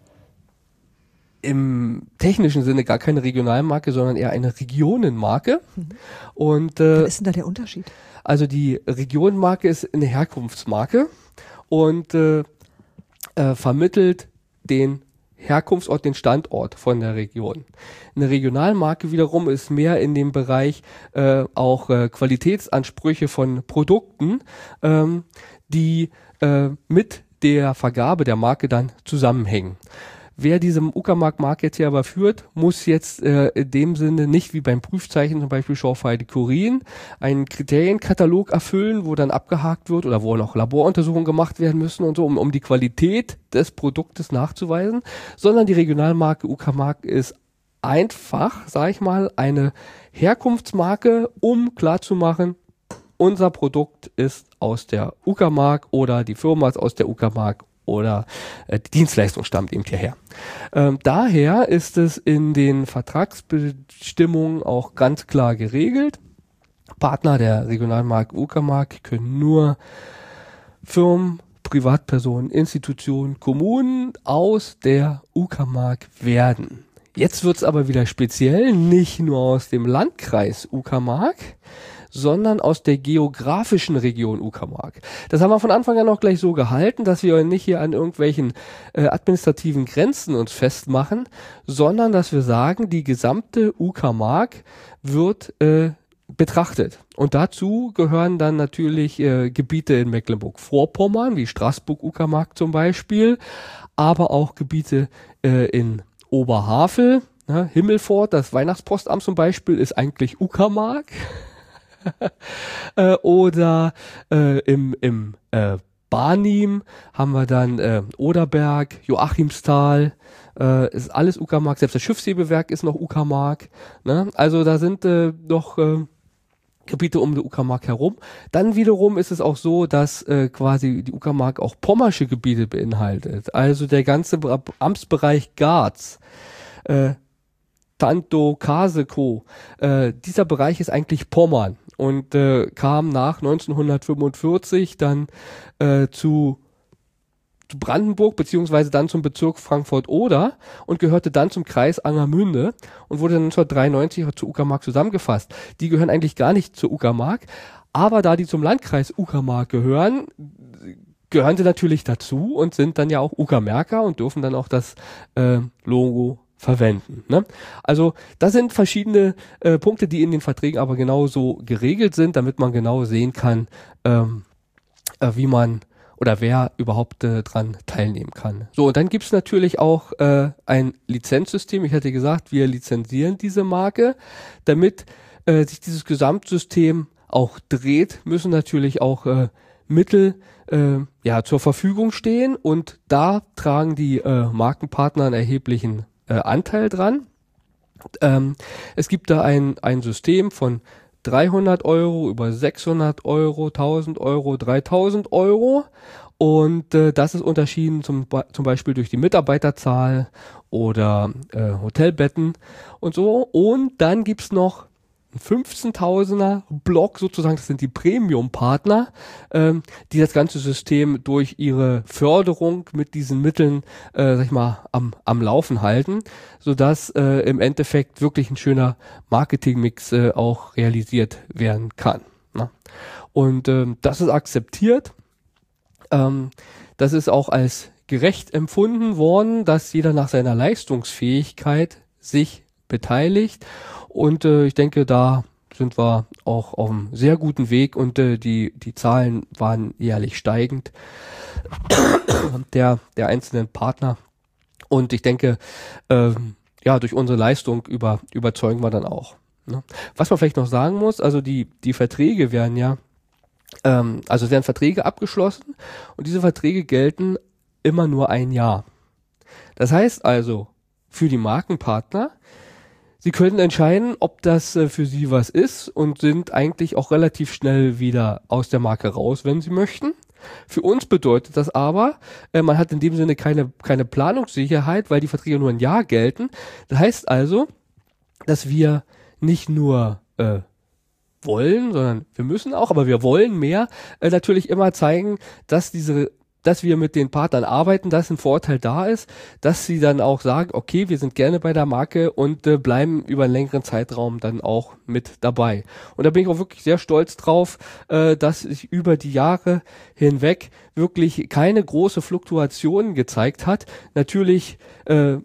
im technischen Sinne gar keine Regionalmarke, sondern eher eine Regionenmarke. Mhm. Und äh, was ist denn da der Unterschied? Also die Regionenmarke ist eine Herkunftsmarke und äh, äh, vermittelt den Herkunftsort, den Standort von der Region. Eine Regionalmarke wiederum ist mehr in dem Bereich äh, auch äh, Qualitätsansprüche von Produkten, ähm, die äh, mit der Vergabe der Marke dann zusammenhängen. Wer diesem Uckermark jetzt hier aber führt, muss jetzt äh, in dem Sinne nicht wie beim Prüfzeichen zum Beispiel Schorfeide Kurin einen Kriterienkatalog erfüllen, wo dann abgehakt wird oder wo noch Laboruntersuchungen gemacht werden müssen und so, um, um die Qualität des Produktes nachzuweisen, sondern die Regionalmarke Uckermark ist einfach, sag ich mal, eine Herkunftsmarke, um klarzumachen, unser Produkt ist aus der Uckermark oder die Firma ist aus der Uckermark oder äh, die Dienstleistung stammt eben hierher. Ähm, daher ist es in den Vertragsbestimmungen auch ganz klar geregelt. Partner der Regionalmark Uckermark können nur Firmen, Privatpersonen, Institutionen, Kommunen aus der Uckermark werden. Jetzt wird's aber wieder speziell, nicht nur aus dem Landkreis Uckermark, sondern aus der geografischen Region Uckermark. Das haben wir von Anfang an auch gleich so gehalten, dass wir nicht hier an irgendwelchen äh, administrativen Grenzen uns festmachen, sondern dass wir sagen, die gesamte Uckermark wird äh, betrachtet. Und dazu gehören dann natürlich äh, Gebiete in Mecklenburg-Vorpommern, wie Straßburg-Uckermark zum Beispiel, aber auch Gebiete äh, in Oberhavel, ne, Himmelfort, das Weihnachtspostamt zum Beispiel ist eigentlich Uckermark. äh, oder äh, im, im äh, Barnim haben wir dann äh, Oderberg, Joachimsthal, äh, ist alles Uckermark, selbst das Schiffshebewerk ist noch Uckermark. Ne? Also da sind äh, noch äh, Gebiete um die Uckermark herum. Dann wiederum ist es auch so, dass äh, quasi die Uckermark auch pommersche Gebiete beinhaltet. Also der ganze Amtsbereich Garz, äh, Tanto, Kaseko, äh, dieser Bereich ist eigentlich Pommern und äh, kam nach 1945 dann äh, zu zu Brandenburg beziehungsweise dann zum Bezirk Frankfurt-Oder und gehörte dann zum Kreis Angermünde und wurde dann 1993 zu Uckermark zusammengefasst. Die gehören eigentlich gar nicht zur Uckermark, aber da die zum Landkreis Uckermark gehören, gehören sie natürlich dazu und sind dann ja auch Uckermärker und dürfen dann auch das äh, Logo verwenden. Ne? Also das sind verschiedene äh, Punkte, die in den Verträgen aber genauso geregelt sind, damit man genau sehen kann, ähm, äh, wie man oder wer überhaupt äh, dran teilnehmen kann. So, und dann gibt's natürlich auch äh, ein Lizenzsystem. Ich hatte gesagt, wir lizenzieren diese Marke. Damit äh, sich dieses Gesamtsystem auch dreht, müssen natürlich auch äh, Mittel äh, ja zur Verfügung stehen und da tragen die äh, Markenpartner einen erheblichen äh, Anteil dran. Ähm, es gibt da ein, ein System von 300 Euro, über 600 Euro, 1000 Euro, 3000 Euro. Und äh, das ist unterschieden zum, zum Beispiel durch die Mitarbeiterzahl oder äh, Hotelbetten und so. Und dann gibt's noch 15.000er Block sozusagen, das sind die Premium-Partner, ähm, die das ganze System durch ihre Förderung mit diesen Mitteln, äh, sag ich mal, am, am Laufen halten, sodass äh, im Endeffekt wirklich ein schöner Marketingmix äh, auch realisiert werden kann. Ne? Und ähm, das ist akzeptiert. Ähm, das ist auch als gerecht empfunden worden, dass jeder nach seiner Leistungsfähigkeit sich beteiligt und äh, ich denke, da sind wir auch auf einem sehr guten Weg und äh, die, die Zahlen waren jährlich steigend der, der einzelnen Partner. Und ich denke, ähm, ja, durch unsere Leistung über, überzeugen wir dann auch. Ne? Was man vielleicht noch sagen muss, also die, die Verträge werden ja, ähm, also werden Verträge abgeschlossen und diese Verträge gelten immer nur ein Jahr. Das heißt also, für die Markenpartner Sie können entscheiden, ob das äh, für Sie was ist und sind eigentlich auch relativ schnell wieder aus der Marke raus, wenn Sie möchten. Für uns bedeutet das aber, äh, man hat in dem Sinne keine, keine Planungssicherheit, weil die Verträge nur ein Jahr gelten. Das heißt also, dass wir nicht nur äh, wollen, sondern wir müssen auch, aber wir wollen mehr, äh, natürlich immer zeigen, dass diese dass wir mit den Partnern arbeiten, dass ein Vorteil da ist, dass sie dann auch sagen, okay, wir sind gerne bei der Marke und äh, bleiben über einen längeren Zeitraum dann auch mit dabei. Und da bin ich auch wirklich sehr stolz drauf, äh, dass sich über die Jahre hinweg wirklich keine große Fluktuation gezeigt hat. Natürlich äh,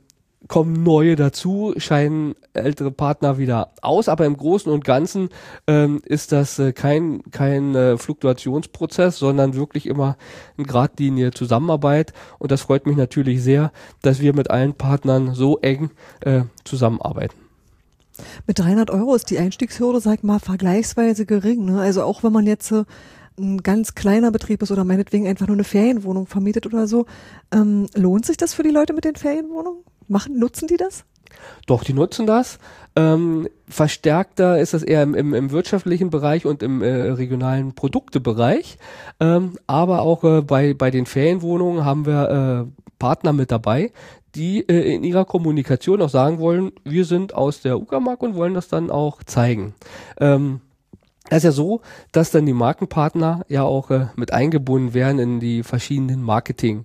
kommen neue dazu, scheinen ältere Partner wieder aus, aber im Großen und Ganzen ähm, ist das äh, kein, kein äh, Fluktuationsprozess, sondern wirklich immer eine Gradlinie Zusammenarbeit und das freut mich natürlich sehr, dass wir mit allen Partnern so eng äh, zusammenarbeiten. Mit 300 Euro ist die Einstiegshürde, sag mal, vergleichsweise gering. Ne? Also auch wenn man jetzt äh, ein ganz kleiner Betrieb ist oder meinetwegen einfach nur eine Ferienwohnung vermietet oder so, ähm, lohnt sich das für die Leute mit den Ferienwohnungen? Machen, nutzen die das? Doch, die nutzen das. Ähm, verstärkter ist das eher im, im, im wirtschaftlichen Bereich und im äh, regionalen Produktebereich. Ähm, aber auch äh, bei, bei den Ferienwohnungen haben wir äh, Partner mit dabei, die äh, in ihrer Kommunikation auch sagen wollen, wir sind aus der Uckermark und wollen das dann auch zeigen. Ähm, das ist ja so, dass dann die Markenpartner ja auch äh, mit eingebunden werden in die verschiedenen Marketing-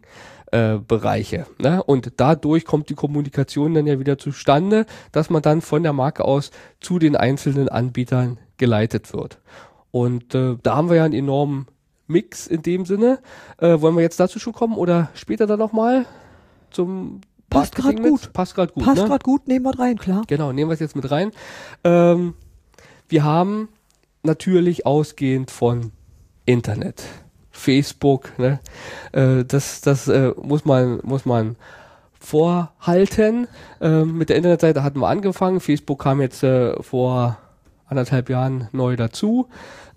äh, Bereiche. Ne? Und dadurch kommt die Kommunikation dann ja wieder zustande, dass man dann von der Marke aus zu den einzelnen Anbietern geleitet wird. Und äh, da haben wir ja einen enormen Mix in dem Sinne. Äh, wollen wir jetzt dazu schon kommen oder später dann nochmal zum Passt gerade gut. Passt gerade gut. Passt ne? gerade gut, nehmen wir rein, klar. Genau, nehmen wir es jetzt mit rein. Ähm, wir haben natürlich ausgehend von Internet. Facebook, ne? Äh, das das äh, muss man muss man vorhalten. Ähm, mit der Internetseite hatten wir angefangen. Facebook kam jetzt äh, vor anderthalb Jahren neu dazu,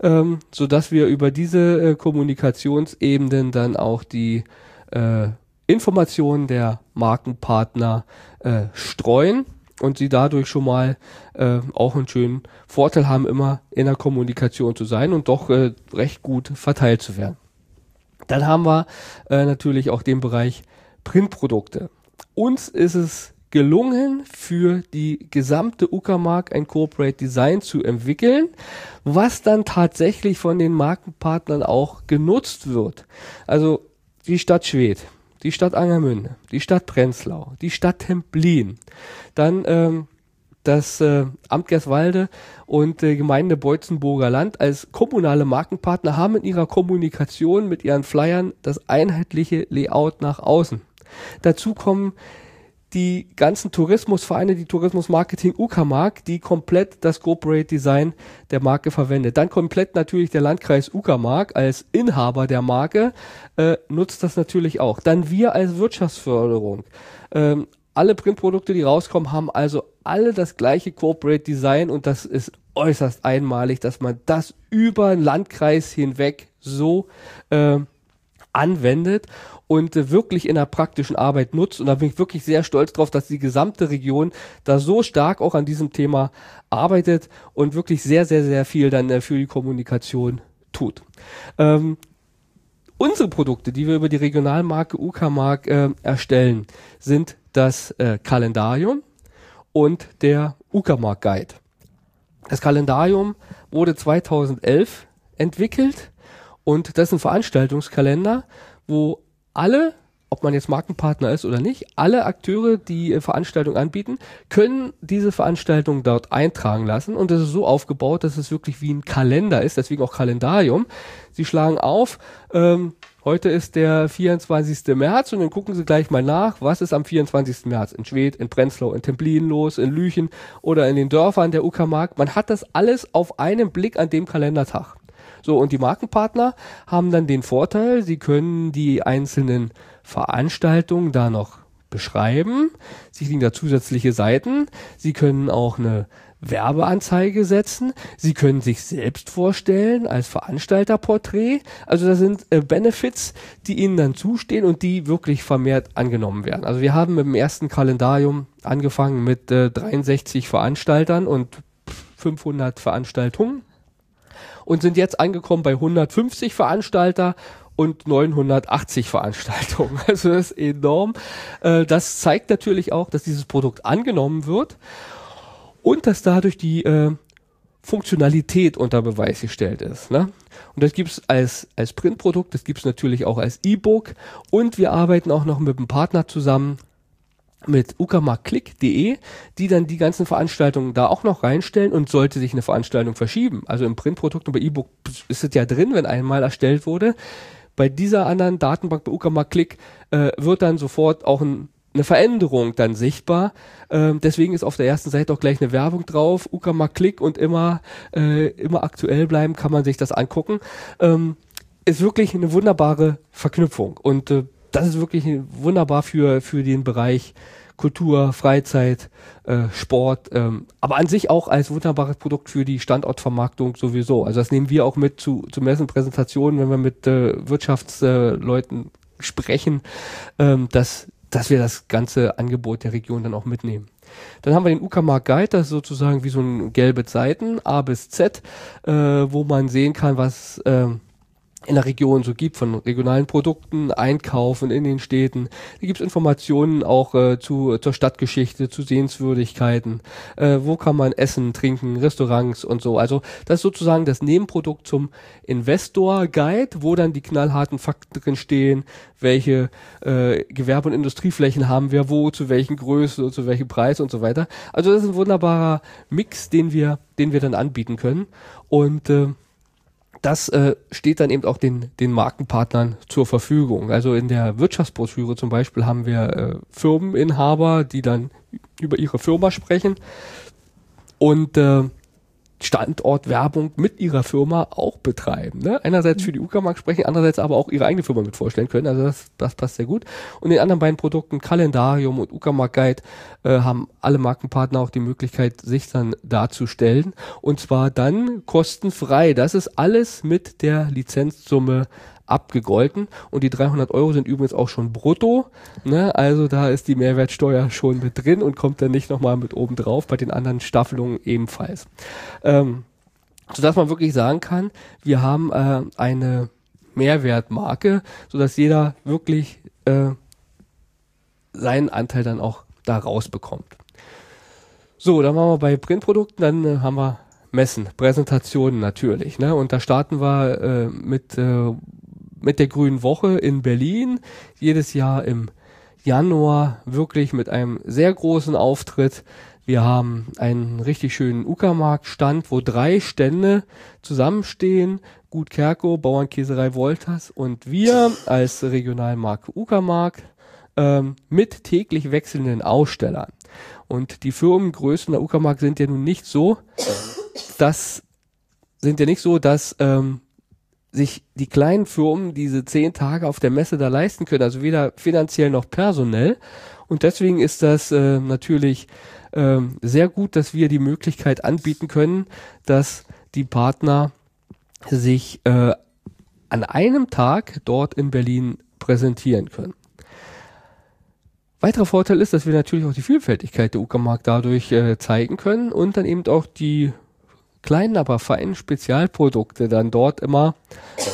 ähm, so dass wir über diese äh, Kommunikationsebenen dann auch die äh, Informationen der Markenpartner äh, streuen und sie dadurch schon mal äh, auch einen schönen Vorteil haben, immer in der Kommunikation zu sein und doch äh, recht gut verteilt zu werden. Dann haben wir äh, natürlich auch den Bereich Printprodukte. Uns ist es gelungen, für die gesamte Uckermark ein Corporate Design zu entwickeln, was dann tatsächlich von den Markenpartnern auch genutzt wird. Also die Stadt Schwedt, die Stadt Angermünde, die Stadt Prenzlau, die Stadt Templin, dann ähm, das äh, Amt Gerswalde und äh, Gemeinde Beutzenburger Land als kommunale Markenpartner haben in ihrer Kommunikation mit ihren Flyern das einheitliche Layout nach außen. Dazu kommen die ganzen Tourismusvereine, die Tourismusmarketing Uckermark, die komplett das Corporate Design der Marke verwendet. Dann komplett natürlich der Landkreis Uckermark als Inhaber der Marke äh, nutzt das natürlich auch. Dann wir als Wirtschaftsförderung. Ähm, alle Printprodukte, die rauskommen, haben also alle das gleiche Corporate Design und das ist äußerst einmalig, dass man das über den Landkreis hinweg so äh, anwendet und äh, wirklich in der praktischen Arbeit nutzt. Und da bin ich wirklich sehr stolz drauf, dass die gesamte Region da so stark auch an diesem Thema arbeitet und wirklich sehr, sehr, sehr viel dann äh, für die Kommunikation tut. Ähm, unsere Produkte, die wir über die Regionalmarke Uckermark äh, erstellen, sind das äh, Kalendarium und der Uckermark Guide. Das Kalendarium wurde 2011 entwickelt und das ist ein Veranstaltungskalender, wo alle ob man jetzt Markenpartner ist oder nicht, alle Akteure, die äh, Veranstaltungen anbieten, können diese Veranstaltung dort eintragen lassen. Und das ist so aufgebaut, dass es wirklich wie ein Kalender ist, deswegen auch Kalendarium. Sie schlagen auf, ähm, heute ist der 24. März und dann gucken Sie gleich mal nach, was ist am 24. März in Schwedt, in Prenzlau, in Templin los, in Lüchen oder in den Dörfern der Uckermark. Man hat das alles auf einen Blick an dem Kalendertag. So, und die Markenpartner haben dann den Vorteil, sie können die einzelnen Veranstaltungen da noch beschreiben. Sie kriegen da zusätzliche Seiten. Sie können auch eine Werbeanzeige setzen. Sie können sich selbst vorstellen als Veranstalterporträt. Also da sind äh, Benefits, die Ihnen dann zustehen und die wirklich vermehrt angenommen werden. Also wir haben mit dem ersten Kalendarium angefangen mit äh, 63 Veranstaltern und 500 Veranstaltungen und sind jetzt angekommen bei 150 Veranstalter und 980 Veranstaltungen. Also das ist enorm. Äh, das zeigt natürlich auch, dass dieses Produkt angenommen wird und dass dadurch die äh, Funktionalität unter Beweis gestellt ist. Ne? Und das gibt's als, als Printprodukt, das gibt's natürlich auch als E-Book und wir arbeiten auch noch mit einem Partner zusammen, mit ukamaklick.de, die dann die ganzen Veranstaltungen da auch noch reinstellen und sollte sich eine Veranstaltung verschieben. Also im Printprodukt und bei E-Book ist es ja drin, wenn einmal erstellt wurde. Bei dieser anderen Datenbank bei Ukamaklick äh, wird dann sofort auch ein, eine Veränderung dann sichtbar. Ähm, deswegen ist auf der ersten Seite auch gleich eine Werbung drauf. Ukamaklick und immer, äh, immer aktuell bleiben, kann man sich das angucken. Ähm, ist wirklich eine wunderbare Verknüpfung und äh, das ist wirklich wunderbar für, für den Bereich Kultur, Freizeit, äh, Sport, ähm, aber an sich auch als wunderbares Produkt für die Standortvermarktung sowieso. Also das nehmen wir auch mit zu, zu Messenpräsentationen, wenn wir mit äh, Wirtschaftsleuten sprechen, ähm, dass, dass wir das ganze Angebot der Region dann auch mitnehmen. Dann haben wir den Uckermark Guide, das ist sozusagen wie so ein gelbe Seiten, A bis Z, äh, wo man sehen kann, was äh, in der Region so gibt, von regionalen Produkten, Einkaufen in den Städten. Da gibt es Informationen auch äh, zu, zur Stadtgeschichte, zu Sehenswürdigkeiten, äh, wo kann man essen, trinken, Restaurants und so. Also das ist sozusagen das Nebenprodukt zum Investor Guide, wo dann die knallharten Fakten drin stehen, welche äh, Gewerbe- und Industrieflächen haben wir, wo, zu welchen Größen zu welchem Preis und so weiter. Also das ist ein wunderbarer Mix, den wir, den wir dann anbieten können. Und äh, das äh, steht dann eben auch den, den Markenpartnern zur Verfügung. Also in der Wirtschaftsbroschüre zum Beispiel haben wir äh, Firmeninhaber, die dann über ihre Firma sprechen. Und äh, Standortwerbung mit ihrer Firma auch betreiben. Ne? Einerseits für die Uckermark sprechen, andererseits aber auch ihre eigene Firma mit vorstellen können. Also das, das passt sehr gut. Und in den anderen beiden Produkten, Kalendarium und Uckermark Guide, äh, haben alle Markenpartner auch die Möglichkeit, sich dann darzustellen. Und zwar dann kostenfrei. Das ist alles mit der Lizenzsumme abgegolten und die 300 Euro sind übrigens auch schon brutto, ne? also da ist die Mehrwertsteuer schon mit drin und kommt dann nicht nochmal mit oben drauf, bei den anderen Staffelungen ebenfalls. Ähm, sodass man wirklich sagen kann, wir haben äh, eine Mehrwertmarke, sodass jeder wirklich äh, seinen Anteil dann auch da rausbekommt. So, dann waren wir bei Printprodukten, dann äh, haben wir Messen, Präsentationen natürlich, ne? Und da starten wir äh, mit äh, mit der Grünen Woche in Berlin, jedes Jahr im Januar wirklich mit einem sehr großen Auftritt. Wir haben einen richtig schönen Uckermarkt-Stand, wo drei Stände zusammenstehen. Gut Kerko, Bauernkäserei Wolters und wir als Regionalmarke Uckermark ähm, mit täglich wechselnden Ausstellern. Und die Firmengrößen der Uckermark sind ja nun nicht so, dass sind ja nicht so, dass ähm, sich die kleinen Firmen diese zehn Tage auf der Messe da leisten können, also weder finanziell noch personell. Und deswegen ist das äh, natürlich äh, sehr gut, dass wir die Möglichkeit anbieten können, dass die Partner sich äh, an einem Tag dort in Berlin präsentieren können. Weiterer Vorteil ist, dass wir natürlich auch die Vielfältigkeit der Uckermark dadurch äh, zeigen können und dann eben auch die kleinen, aber feinen Spezialprodukte dann dort immer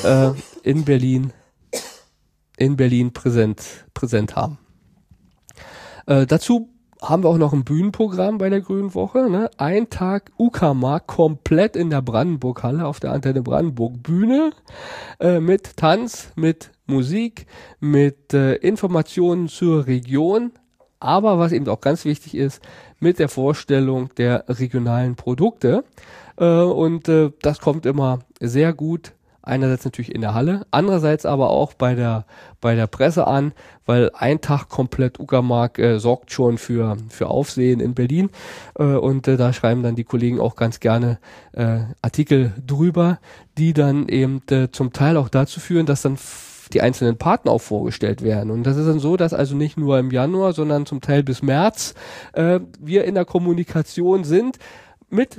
äh, in Berlin in Berlin präsent, präsent haben. Äh, dazu haben wir auch noch ein Bühnenprogramm bei der Grünen Woche. Ne? Ein Tag Uckermark komplett in der Brandenburg-Halle auf der Antenne Brandenburg Bühne äh, mit Tanz, mit Musik, mit äh, Informationen zur Region, aber was eben auch ganz wichtig ist, mit der Vorstellung der regionalen Produkte. Äh, und äh, das kommt immer sehr gut Einerseits natürlich in der Halle, andererseits aber auch bei der, bei der Presse an, weil ein Tag komplett Uckermark äh, sorgt schon für, für Aufsehen in Berlin. Äh, und äh, da schreiben dann die Kollegen auch ganz gerne äh, Artikel drüber, die dann eben äh, zum Teil auch dazu führen, dass dann die einzelnen Partner auch vorgestellt werden. Und das ist dann so, dass also nicht nur im Januar, sondern zum Teil bis März äh, wir in der Kommunikation sind mit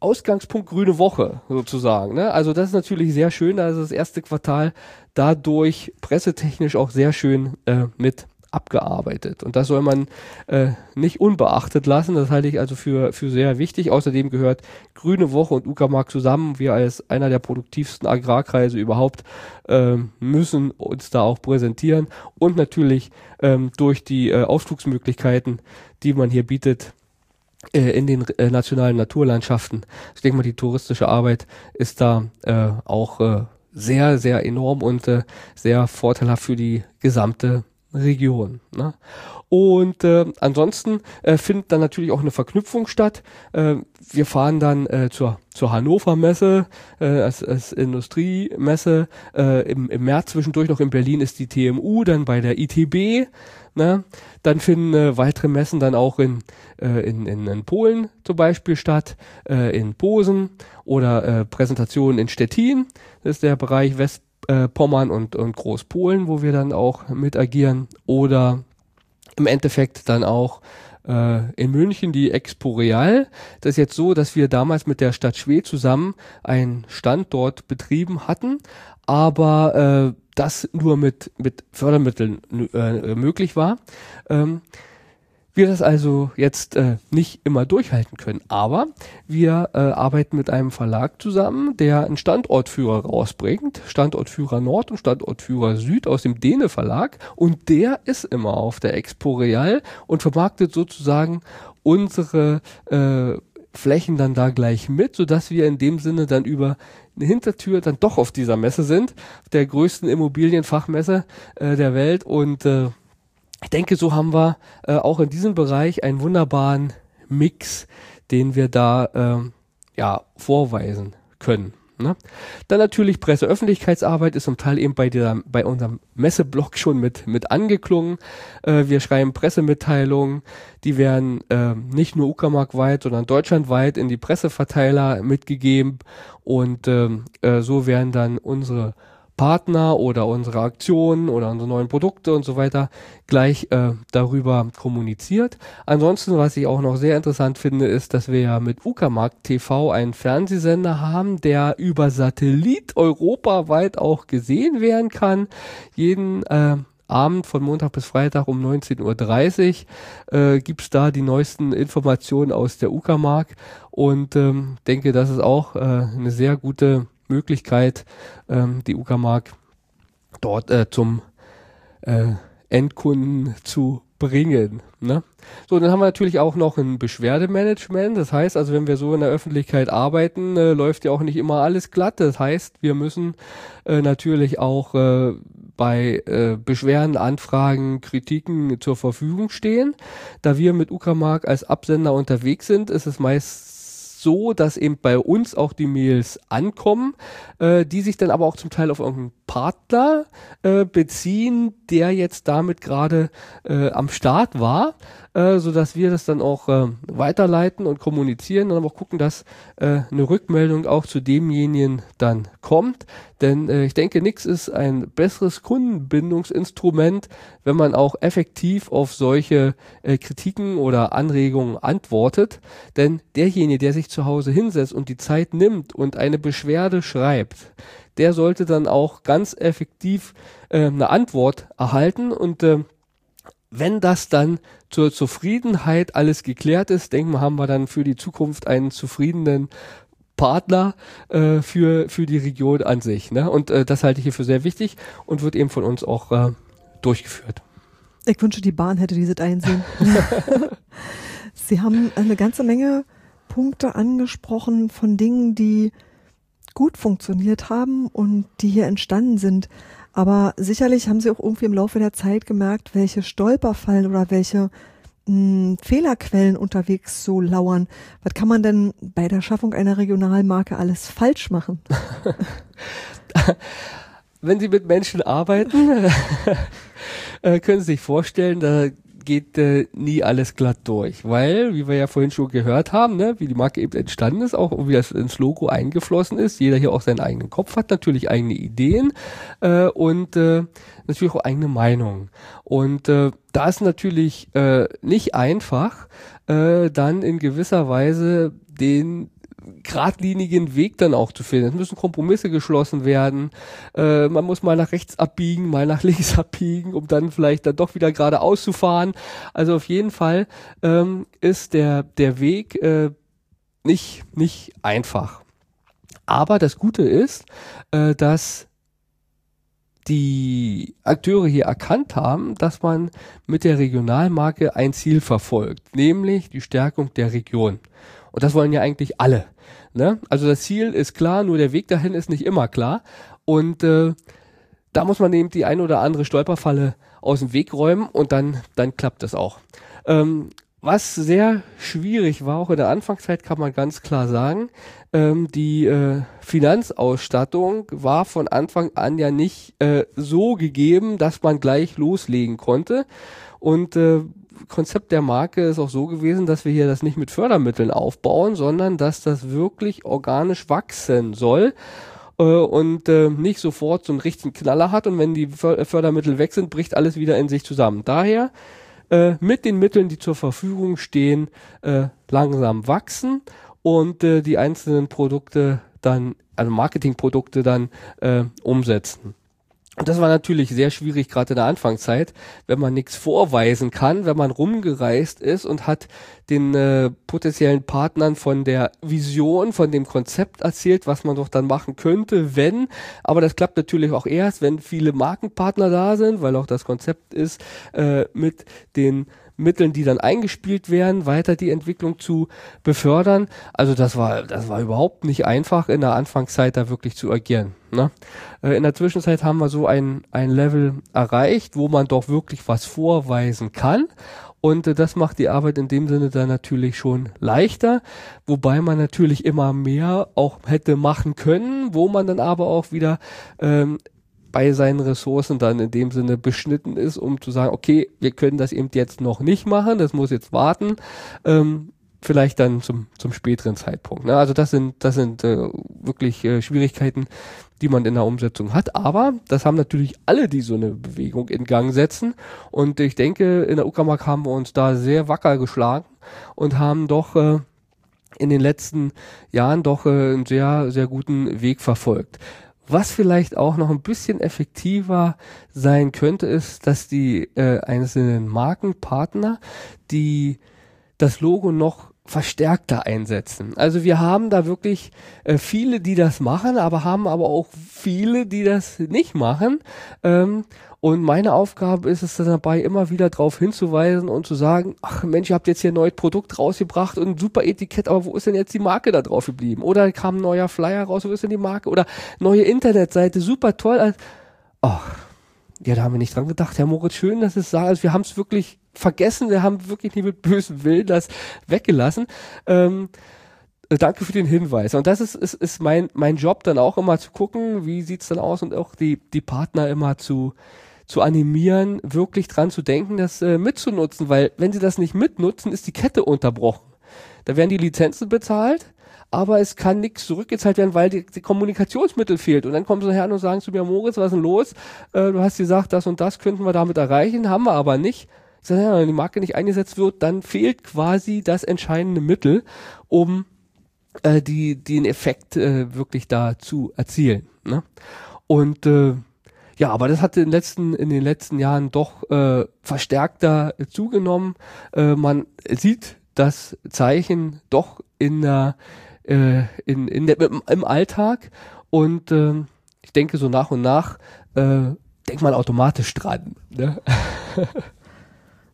Ausgangspunkt grüne Woche sozusagen. Ne? Also das ist natürlich sehr schön, da ist das erste Quartal dadurch pressetechnisch auch sehr schön äh, mit abgearbeitet. Und das soll man äh, nicht unbeachtet lassen. Das halte ich also für, für sehr wichtig. Außerdem gehört Grüne Woche und Uckermark zusammen. Wir als einer der produktivsten Agrarkreise überhaupt äh, müssen uns da auch präsentieren. Und natürlich ähm, durch die äh, Ausflugsmöglichkeiten, die man hier bietet, äh, in den äh, nationalen Naturlandschaften. Ich denke mal, die touristische Arbeit ist da äh, auch äh, sehr, sehr enorm und äh, sehr vorteilhaft für die gesamte Region. Ne? Und äh, ansonsten äh, findet dann natürlich auch eine Verknüpfung statt. Äh, wir fahren dann äh, zur, zur Hannover Messe, äh, als, als Industriemesse. Äh, im, Im März zwischendurch noch in Berlin ist die TMU, dann bei der ITB. Ne? Dann finden äh, weitere Messen dann auch in, äh, in, in, in Polen zum Beispiel statt, äh, in Posen oder äh, Präsentationen in Stettin. Das ist der Bereich Westpommern äh, und, und Großpolen, wo wir dann auch mit agieren. Oder im Endeffekt dann auch äh, in München die Expo Real. Das ist jetzt so, dass wir damals mit der Stadt Schwed zusammen einen Standort betrieben hatten, aber äh, das nur mit, mit Fördermitteln äh, möglich war. Ähm, wir das also jetzt äh, nicht immer durchhalten können. Aber wir äh, arbeiten mit einem Verlag zusammen, der einen Standortführer rausbringt, Standortführer Nord und Standortführer Süd aus dem Dene Verlag und der ist immer auf der Expo Real und vermarktet sozusagen unsere äh, Flächen dann da gleich mit, sodass wir in dem Sinne dann über eine Hintertür dann doch auf dieser Messe sind, der größten Immobilienfachmesse äh, der Welt. Und äh, ich denke, so haben wir äh, auch in diesem Bereich einen wunderbaren Mix, den wir da äh, ja vorweisen können. Ne? Dann natürlich Presseöffentlichkeitsarbeit ist zum Teil eben bei, der, bei unserem Messeblock schon mit, mit angeklungen. Äh, wir schreiben Pressemitteilungen, die werden äh, nicht nur Uckermark-weit, sondern deutschlandweit in die Presseverteiler mitgegeben und ähm, äh, so werden dann unsere Partner oder unsere Aktionen oder unsere neuen Produkte und so weiter gleich äh, darüber kommuniziert. Ansonsten, was ich auch noch sehr interessant finde, ist, dass wir ja mit Uckermarkt TV einen Fernsehsender haben, der über Satellit europaweit auch gesehen werden kann. Jeden äh, Abend von Montag bis Freitag um 19.30 Uhr äh, gibt da die neuesten Informationen aus der Uckermark und ähm, denke, das ist auch äh, eine sehr gute Möglichkeit, ähm, die Uckermark dort äh, zum äh, Endkunden zu bringen. Ne? So, dann haben wir natürlich auch noch ein Beschwerdemanagement. Das heißt also, wenn wir so in der Öffentlichkeit arbeiten, äh, läuft ja auch nicht immer alles glatt. Das heißt, wir müssen äh, natürlich auch äh, bei äh, Beschwerden, Anfragen, Kritiken zur Verfügung stehen. Da wir mit Uckermark als Absender unterwegs sind, ist es meist so, dass eben bei uns auch die Mails ankommen, äh, die sich dann aber auch zum Teil auf irgendeinen Partner äh, beziehen, der jetzt damit gerade äh, am Start war, äh, so dass wir das dann auch äh, weiterleiten und kommunizieren und aber auch gucken, dass äh, eine Rückmeldung auch zu demjenigen dann kommt. Denn äh, ich denke, nichts ist ein besseres Kundenbindungsinstrument, wenn man auch effektiv auf solche äh, Kritiken oder Anregungen antwortet. Denn derjenige, der sich zu Hause hinsetzt und die Zeit nimmt und eine Beschwerde schreibt, der sollte dann auch ganz effektiv äh, eine Antwort erhalten und äh, wenn das dann zur Zufriedenheit alles geklärt ist, denken wir, haben wir dann für die Zukunft einen zufriedenen Partner äh, für, für die Region an sich. Ne? Und äh, das halte ich hier für sehr wichtig und wird eben von uns auch äh, durchgeführt. Ich wünsche, die Bahn hätte dieses einsehen. Sie haben eine ganze Menge Punkte angesprochen von Dingen, die gut funktioniert haben und die hier entstanden sind. Aber sicherlich haben Sie auch irgendwie im Laufe der Zeit gemerkt, welche Stolperfallen oder welche mh, hm, Fehlerquellen unterwegs so lauern. Was kann man denn bei der Schaffung einer Regionalmarke alles falsch machen? Wenn Sie mit Menschen arbeiten, äh, können Sie sich vorstellen, da geht äh, nie alles glatt durch, weil, wie wir ja vorhin schon gehört haben, ne, wie die Marke eben entstanden ist, auch wie das ins Logo eingeflossen ist, jeder hier auch seinen eigenen Kopf hat, natürlich eigene Ideen äh, und äh, natürlich auch eigene Meinungen. Und äh, da ist natürlich äh, nicht einfach, äh, dann in gewisser Weise den geradlinigen Weg dann auch zu finden. Es müssen Kompromisse geschlossen werden. Äh, man muss mal nach rechts abbiegen, mal nach links abbiegen, um dann vielleicht dann doch wieder geradeaus zu fahren. Also auf jeden Fall ähm, ist der, der Weg äh, nicht, nicht einfach. Aber das Gute ist, äh, dass die Akteure hier erkannt haben, dass man mit der Regionalmarke ein Ziel verfolgt, nämlich die Stärkung der Region. Und das wollen ja eigentlich alle. Ne? Also das Ziel ist klar, nur der Weg dahin ist nicht immer klar. Und äh, da muss man eben die ein oder andere Stolperfalle aus dem Weg räumen und dann, dann klappt das auch. Ähm, was sehr schwierig war, auch in der Anfangszeit kann man ganz klar sagen, ähm, die äh, Finanzausstattung war von Anfang an ja nicht äh, so gegeben, dass man gleich loslegen konnte. Und äh, Konzept der Marke ist auch so gewesen, dass wir hier das nicht mit Fördermitteln aufbauen, sondern dass das wirklich organisch wachsen soll äh, und äh, nicht sofort so einen richtigen Knaller hat und wenn die Fördermittel weg sind, bricht alles wieder in sich zusammen. Daher äh, mit den Mitteln, die zur Verfügung stehen, äh, langsam wachsen und äh, die einzelnen Produkte dann, also Marketingprodukte dann äh, umsetzen. Und das war natürlich sehr schwierig, gerade in der Anfangszeit, wenn man nichts vorweisen kann, wenn man rumgereist ist und hat den äh, potenziellen Partnern von der Vision, von dem Konzept erzählt, was man doch dann machen könnte, wenn. Aber das klappt natürlich auch erst, wenn viele Markenpartner da sind, weil auch das Konzept ist, äh, mit den Mitteln, die dann eingespielt werden, weiter die Entwicklung zu befördern. Also das war, das war überhaupt nicht einfach in der Anfangszeit da wirklich zu agieren. Ne? Äh, in der Zwischenzeit haben wir so ein, ein Level erreicht, wo man doch wirklich was vorweisen kann. Und äh, das macht die Arbeit in dem Sinne dann natürlich schon leichter, wobei man natürlich immer mehr auch hätte machen können, wo man dann aber auch wieder ähm, bei seinen Ressourcen dann in dem Sinne beschnitten ist, um zu sagen, okay, wir können das eben jetzt noch nicht machen, das muss jetzt warten. Ähm, vielleicht dann zum, zum späteren Zeitpunkt. Ne? Also das sind, das sind äh, wirklich äh, Schwierigkeiten, die man in der Umsetzung hat. Aber das haben natürlich alle, die so eine Bewegung in Gang setzen. Und ich denke, in der Uckermark haben wir uns da sehr wacker geschlagen und haben doch äh, in den letzten Jahren doch äh, einen sehr, sehr guten Weg verfolgt. Was vielleicht auch noch ein bisschen effektiver sein könnte, ist, dass die äh, einzelnen Markenpartner, die das Logo noch verstärkter einsetzen. Also wir haben da wirklich äh, viele, die das machen, aber haben aber auch viele, die das nicht machen. Ähm, und meine Aufgabe ist es dabei, immer wieder darauf hinzuweisen und zu sagen, ach Mensch, ihr habt jetzt hier ein neues Produkt rausgebracht und ein super Etikett, aber wo ist denn jetzt die Marke da drauf geblieben? Oder kam ein neuer Flyer raus, wo ist denn die Marke? Oder neue Internetseite, super toll. Ach, ja, da haben wir nicht dran gedacht. Herr Moritz, schön, dass es sah. Also wir haben es wirklich vergessen, wir haben wirklich nicht mit bösem Willen das weggelassen. Ähm, äh, danke für den Hinweis. Und das ist, ist, ist mein, mein Job dann auch immer zu gucken, wie sieht's dann aus und auch die, die Partner immer zu, zu animieren, wirklich dran zu denken, das äh, mitzunutzen, weil wenn sie das nicht mitnutzen, ist die Kette unterbrochen. Da werden die Lizenzen bezahlt, aber es kann nichts zurückgezahlt werden, weil die, die Kommunikationsmittel fehlt. Und dann kommen sie her und sagen zu mir, Moritz, was ist denn los? Äh, du hast gesagt, das und das könnten wir damit erreichen, haben wir aber nicht. Ich sage, ja, wenn die Marke nicht eingesetzt wird, dann fehlt quasi das entscheidende Mittel, um äh, die, den Effekt äh, wirklich da zu erzielen. Ne? Und äh, ja, aber das hat in den letzten, in den letzten Jahren doch äh, verstärkter zugenommen. Äh, man sieht das Zeichen doch in der, äh, in, in der, im, im Alltag und äh, ich denke so nach und nach äh, denkt man automatisch dran. Ne?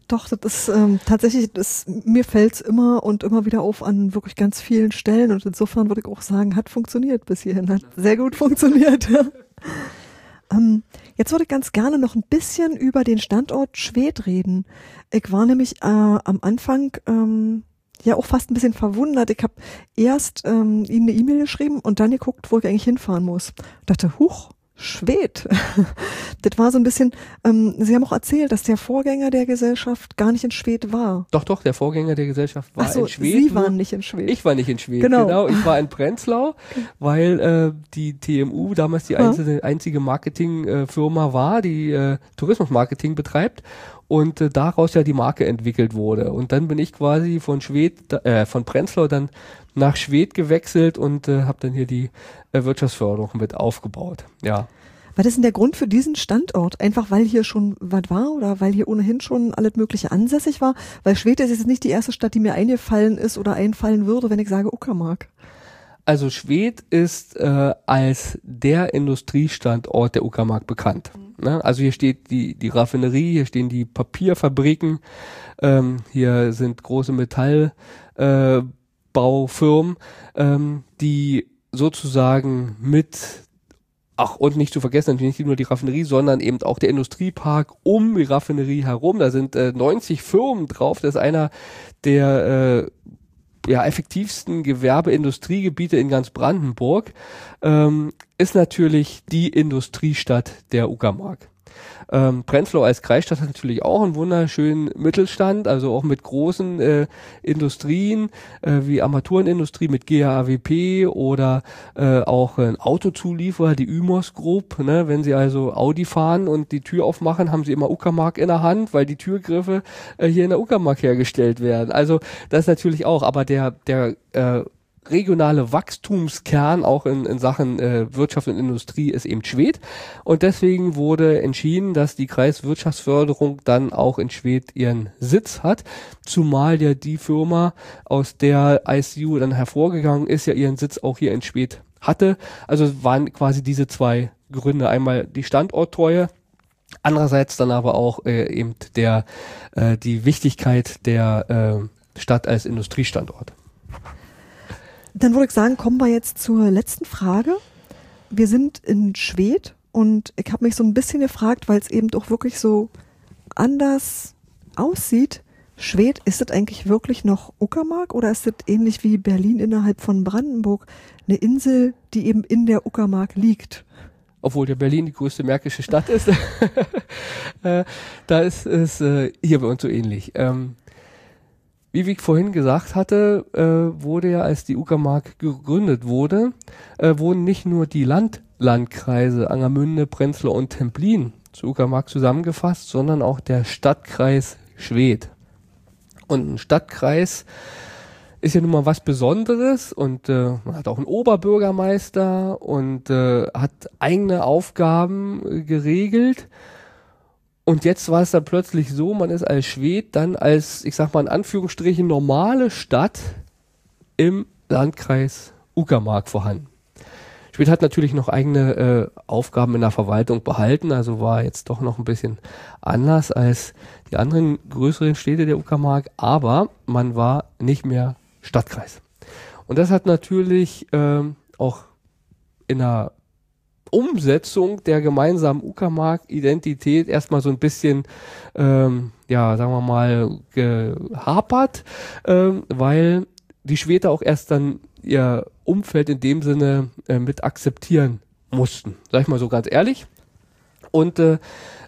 Doch, das ist ähm, tatsächlich, das, mir fällt's immer und immer wieder auf an wirklich ganz vielen Stellen und insofern würde ich auch sagen, hat funktioniert bis hierhin, hat sehr gut funktioniert. ähm, jetzt würde ich ganz gerne noch ein bisschen über den Standort Schwed reden. Ich war nämlich äh, am Anfang ähm, ja auch fast ein bisschen verwundert. Ich habe erst ähm, ihnen eine E-Mail geschrieben und dann geguckt, wo ich eigentlich hinfahren muss. Ich dachte, huch, Schwed. das war so ein bisschen, ähm, Sie haben auch erzählt, dass der Vorgänger der Gesellschaft gar nicht in Schwed war. Doch, doch, der Vorgänger der Gesellschaft war so, in Schwed. Sie waren nicht in Schwed. Ich war nicht in Schwed, Genau. genau. Ich war in Prenzlau, weil äh, die TMU damals die Ja. einzige, Marketingfirma war, die äh, Tourismusmarketing betreibt und äh, daraus ja die Marke entwickelt wurde. Und dann bin ich quasi von Schwed, äh, von Prenzlau dann nach Schwed gewechselt und äh, habe dann hier die äh, Wirtschaftsförderung mit aufgebaut. Ja. Was ist denn der Grund für diesen Standort? Einfach weil hier schon was war oder weil hier ohnehin schon alles Mögliche ansässig war? Weil Schwed ist jetzt nicht die erste Stadt, die mir eingefallen ist oder einfallen würde, wenn ich sage Uckermark. Also Schwedt ist äh, als der Industriestandort der Uckermark bekannt. Ne? Also hier steht die, die Raffinerie, hier stehen die Papierfabriken, ähm, hier sind große Metallbaufirmen, äh, Baufirmen, ähm, die sozusagen mit Ach, und nicht zu vergessen, natürlich nicht nur die Raffinerie, sondern eben auch der Industriepark um die Raffinerie herum. Da sind äh, 90 Firmen drauf. Das ist einer der äh, ja, effektivsten Gewerbeindustriegebiete in ganz Brandenburg. Ähm, ist natürlich die Industriestadt der Uckermark. Ähm, Prenzlau als Kreisstadt hat natürlich auch einen wunderschönen Mittelstand, also auch mit großen äh, Industrien äh, wie Armaturenindustrie mit GAWP oder äh, auch ein Autozulieferer, die Ümos Group. Ne? Wenn Sie also Audi fahren und die Tür aufmachen, haben Sie immer Uckermark in der Hand, weil die Türgriffe äh, hier in der Uckermark hergestellt werden. Also das natürlich auch, aber der der äh, regionale Wachstumskern auch in, in Sachen äh, Wirtschaft und Industrie ist eben Schwed. Und deswegen wurde entschieden, dass die Kreiswirtschaftsförderung dann auch in Schwed ihren Sitz hat. Zumal ja die Firma, aus der ICU dann hervorgegangen ist, ja ihren Sitz auch hier in Schwed hatte. Also waren quasi diese zwei Gründe. Einmal die Standorttreue, andererseits dann aber auch äh, eben der äh, die Wichtigkeit der äh, Stadt als Industriestandort. Dann würde ich sagen, kommen wir jetzt zur letzten Frage. Wir sind in Schwed und ich habe mich so ein bisschen gefragt, weil es eben doch wirklich so anders aussieht. Schwed, ist das eigentlich wirklich noch Uckermark oder ist das ähnlich wie Berlin innerhalb von Brandenburg eine Insel, die eben in der Uckermark liegt? obwohl der Berlin die größte märkische Stadt ist, äh, da ist es äh, hier bei uns so ähnlich. Ähm, wie ich vorhin gesagt hatte, äh, wurde ja, als die Uckermark gegründet wurde, äh, wurden nicht nur die Landlandkreise Angermünde, Prenzlau und Templin zu Uckermark zusammengefasst, sondern auch der Stadtkreis Schwedt. Und ein Stadtkreis ist ja nun mal was Besonderes und äh, man hat auch einen Oberbürgermeister und äh, hat eigene Aufgaben äh, geregelt. Und jetzt war es dann plötzlich so, man ist als Schwed dann als, ich sag mal in Anführungsstrichen, normale Stadt im Landkreis Uckermark vorhanden. Schwed hat natürlich noch eigene äh, Aufgaben in der Verwaltung behalten, also war jetzt doch noch ein bisschen anders als die anderen größeren Städte der Uckermark, aber man war nicht mehr Stadtkreis. Und das hat natürlich ähm, auch in der Umsetzung der gemeinsamen Uckermark-Identität erstmal so ein bisschen, ähm, ja, sagen wir mal, gehapert, ähm, weil die Schwede auch erst dann ihr Umfeld in dem Sinne äh, mit akzeptieren mussten. Sag ich mal so ganz ehrlich. Und äh,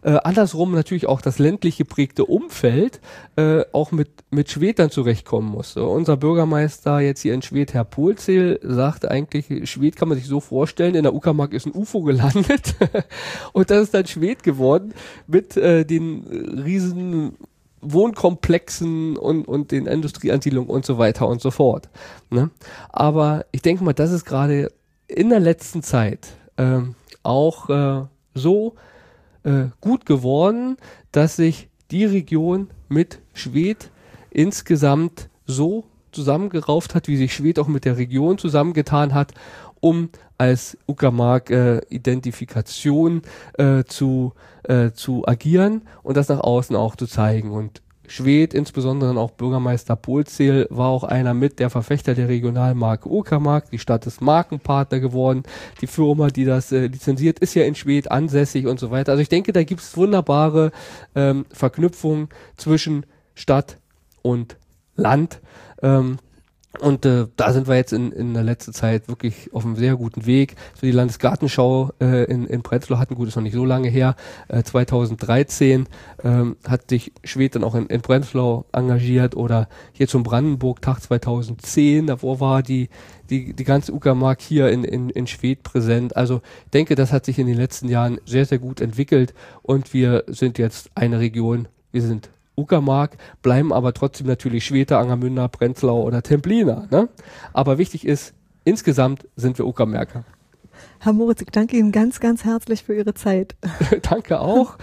äh, andersrum natürlich auch das ländlich geprägte Umfeld äh, auch mit, mit Schwed dann zurechtkommen musste. Unser Bürgermeister jetzt hier in Schwed, Herr Polzel, sagte eigentlich, Schwed kann man sich so vorstellen, in der Uckermark ist ein UFO gelandet und das ist dann Schwed geworden mit äh, den riesen Wohnkomplexen und, und den Industrieansiedlungen und so weiter und so fort. Ne? Aber ich denke mal, das ist gerade in der letzten Zeit ähm, auch äh, so äh, gut geworden, dass sich die Region mit Schwed insgesamt so zusammengerauft hat, wie sich Schwed auch mit der Region zusammengetan hat, um als Uckermark-Identifikation äh, zu, äh, zu agieren und das nach außen auch zu zeigen. Und Schwed, insbesondere auch Bürgermeister Polzeel, war auch einer mit der Verfechter der Regionalmarke Uckermark. Die Stadt ist Markenpartner geworden. Die Firma, die das äh, lizenziert, ist ja in Schwed ansässig und so weiter. Also ich denke, da gibt es wunderbare ähm, Verknüpfungen zwischen Stadt und Land. Ähm, und äh, da sind wir jetzt in, in der letzten Zeit wirklich auf einem sehr guten Weg. So die Landesgartenschau äh, in, in Prenzlau hatten, gut, ist noch nicht so lange her, äh, 2013 ähm, hat sich Schwed dann auch in, in Prenzlau engagiert oder hier zum Brandenburg-Tag 2010, davor war die, die, die ganze Uckermark hier in, in, in Schwed präsent. Also denke, das hat sich in den letzten Jahren sehr, sehr gut entwickelt und wir sind jetzt eine Region, wir sind Uckermark, bleiben aber trotzdem natürlich Schwete, Angermünder, Prenzlau oder Templiner. Ne? Aber wichtig ist, insgesamt sind wir Uckermärker. Herr Moritz, ich danke Ihnen ganz, ganz herzlich für Ihre Zeit. danke auch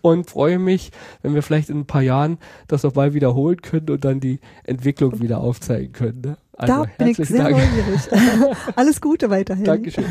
und freue mich, wenn wir vielleicht in ein paar Jahren das nochmal wiederholen können und dann die Entwicklung wieder aufzeigen können. Ne? Also, da bin ich sehr Dank. neugierig. Alles Gute weiterhin. Dankeschön.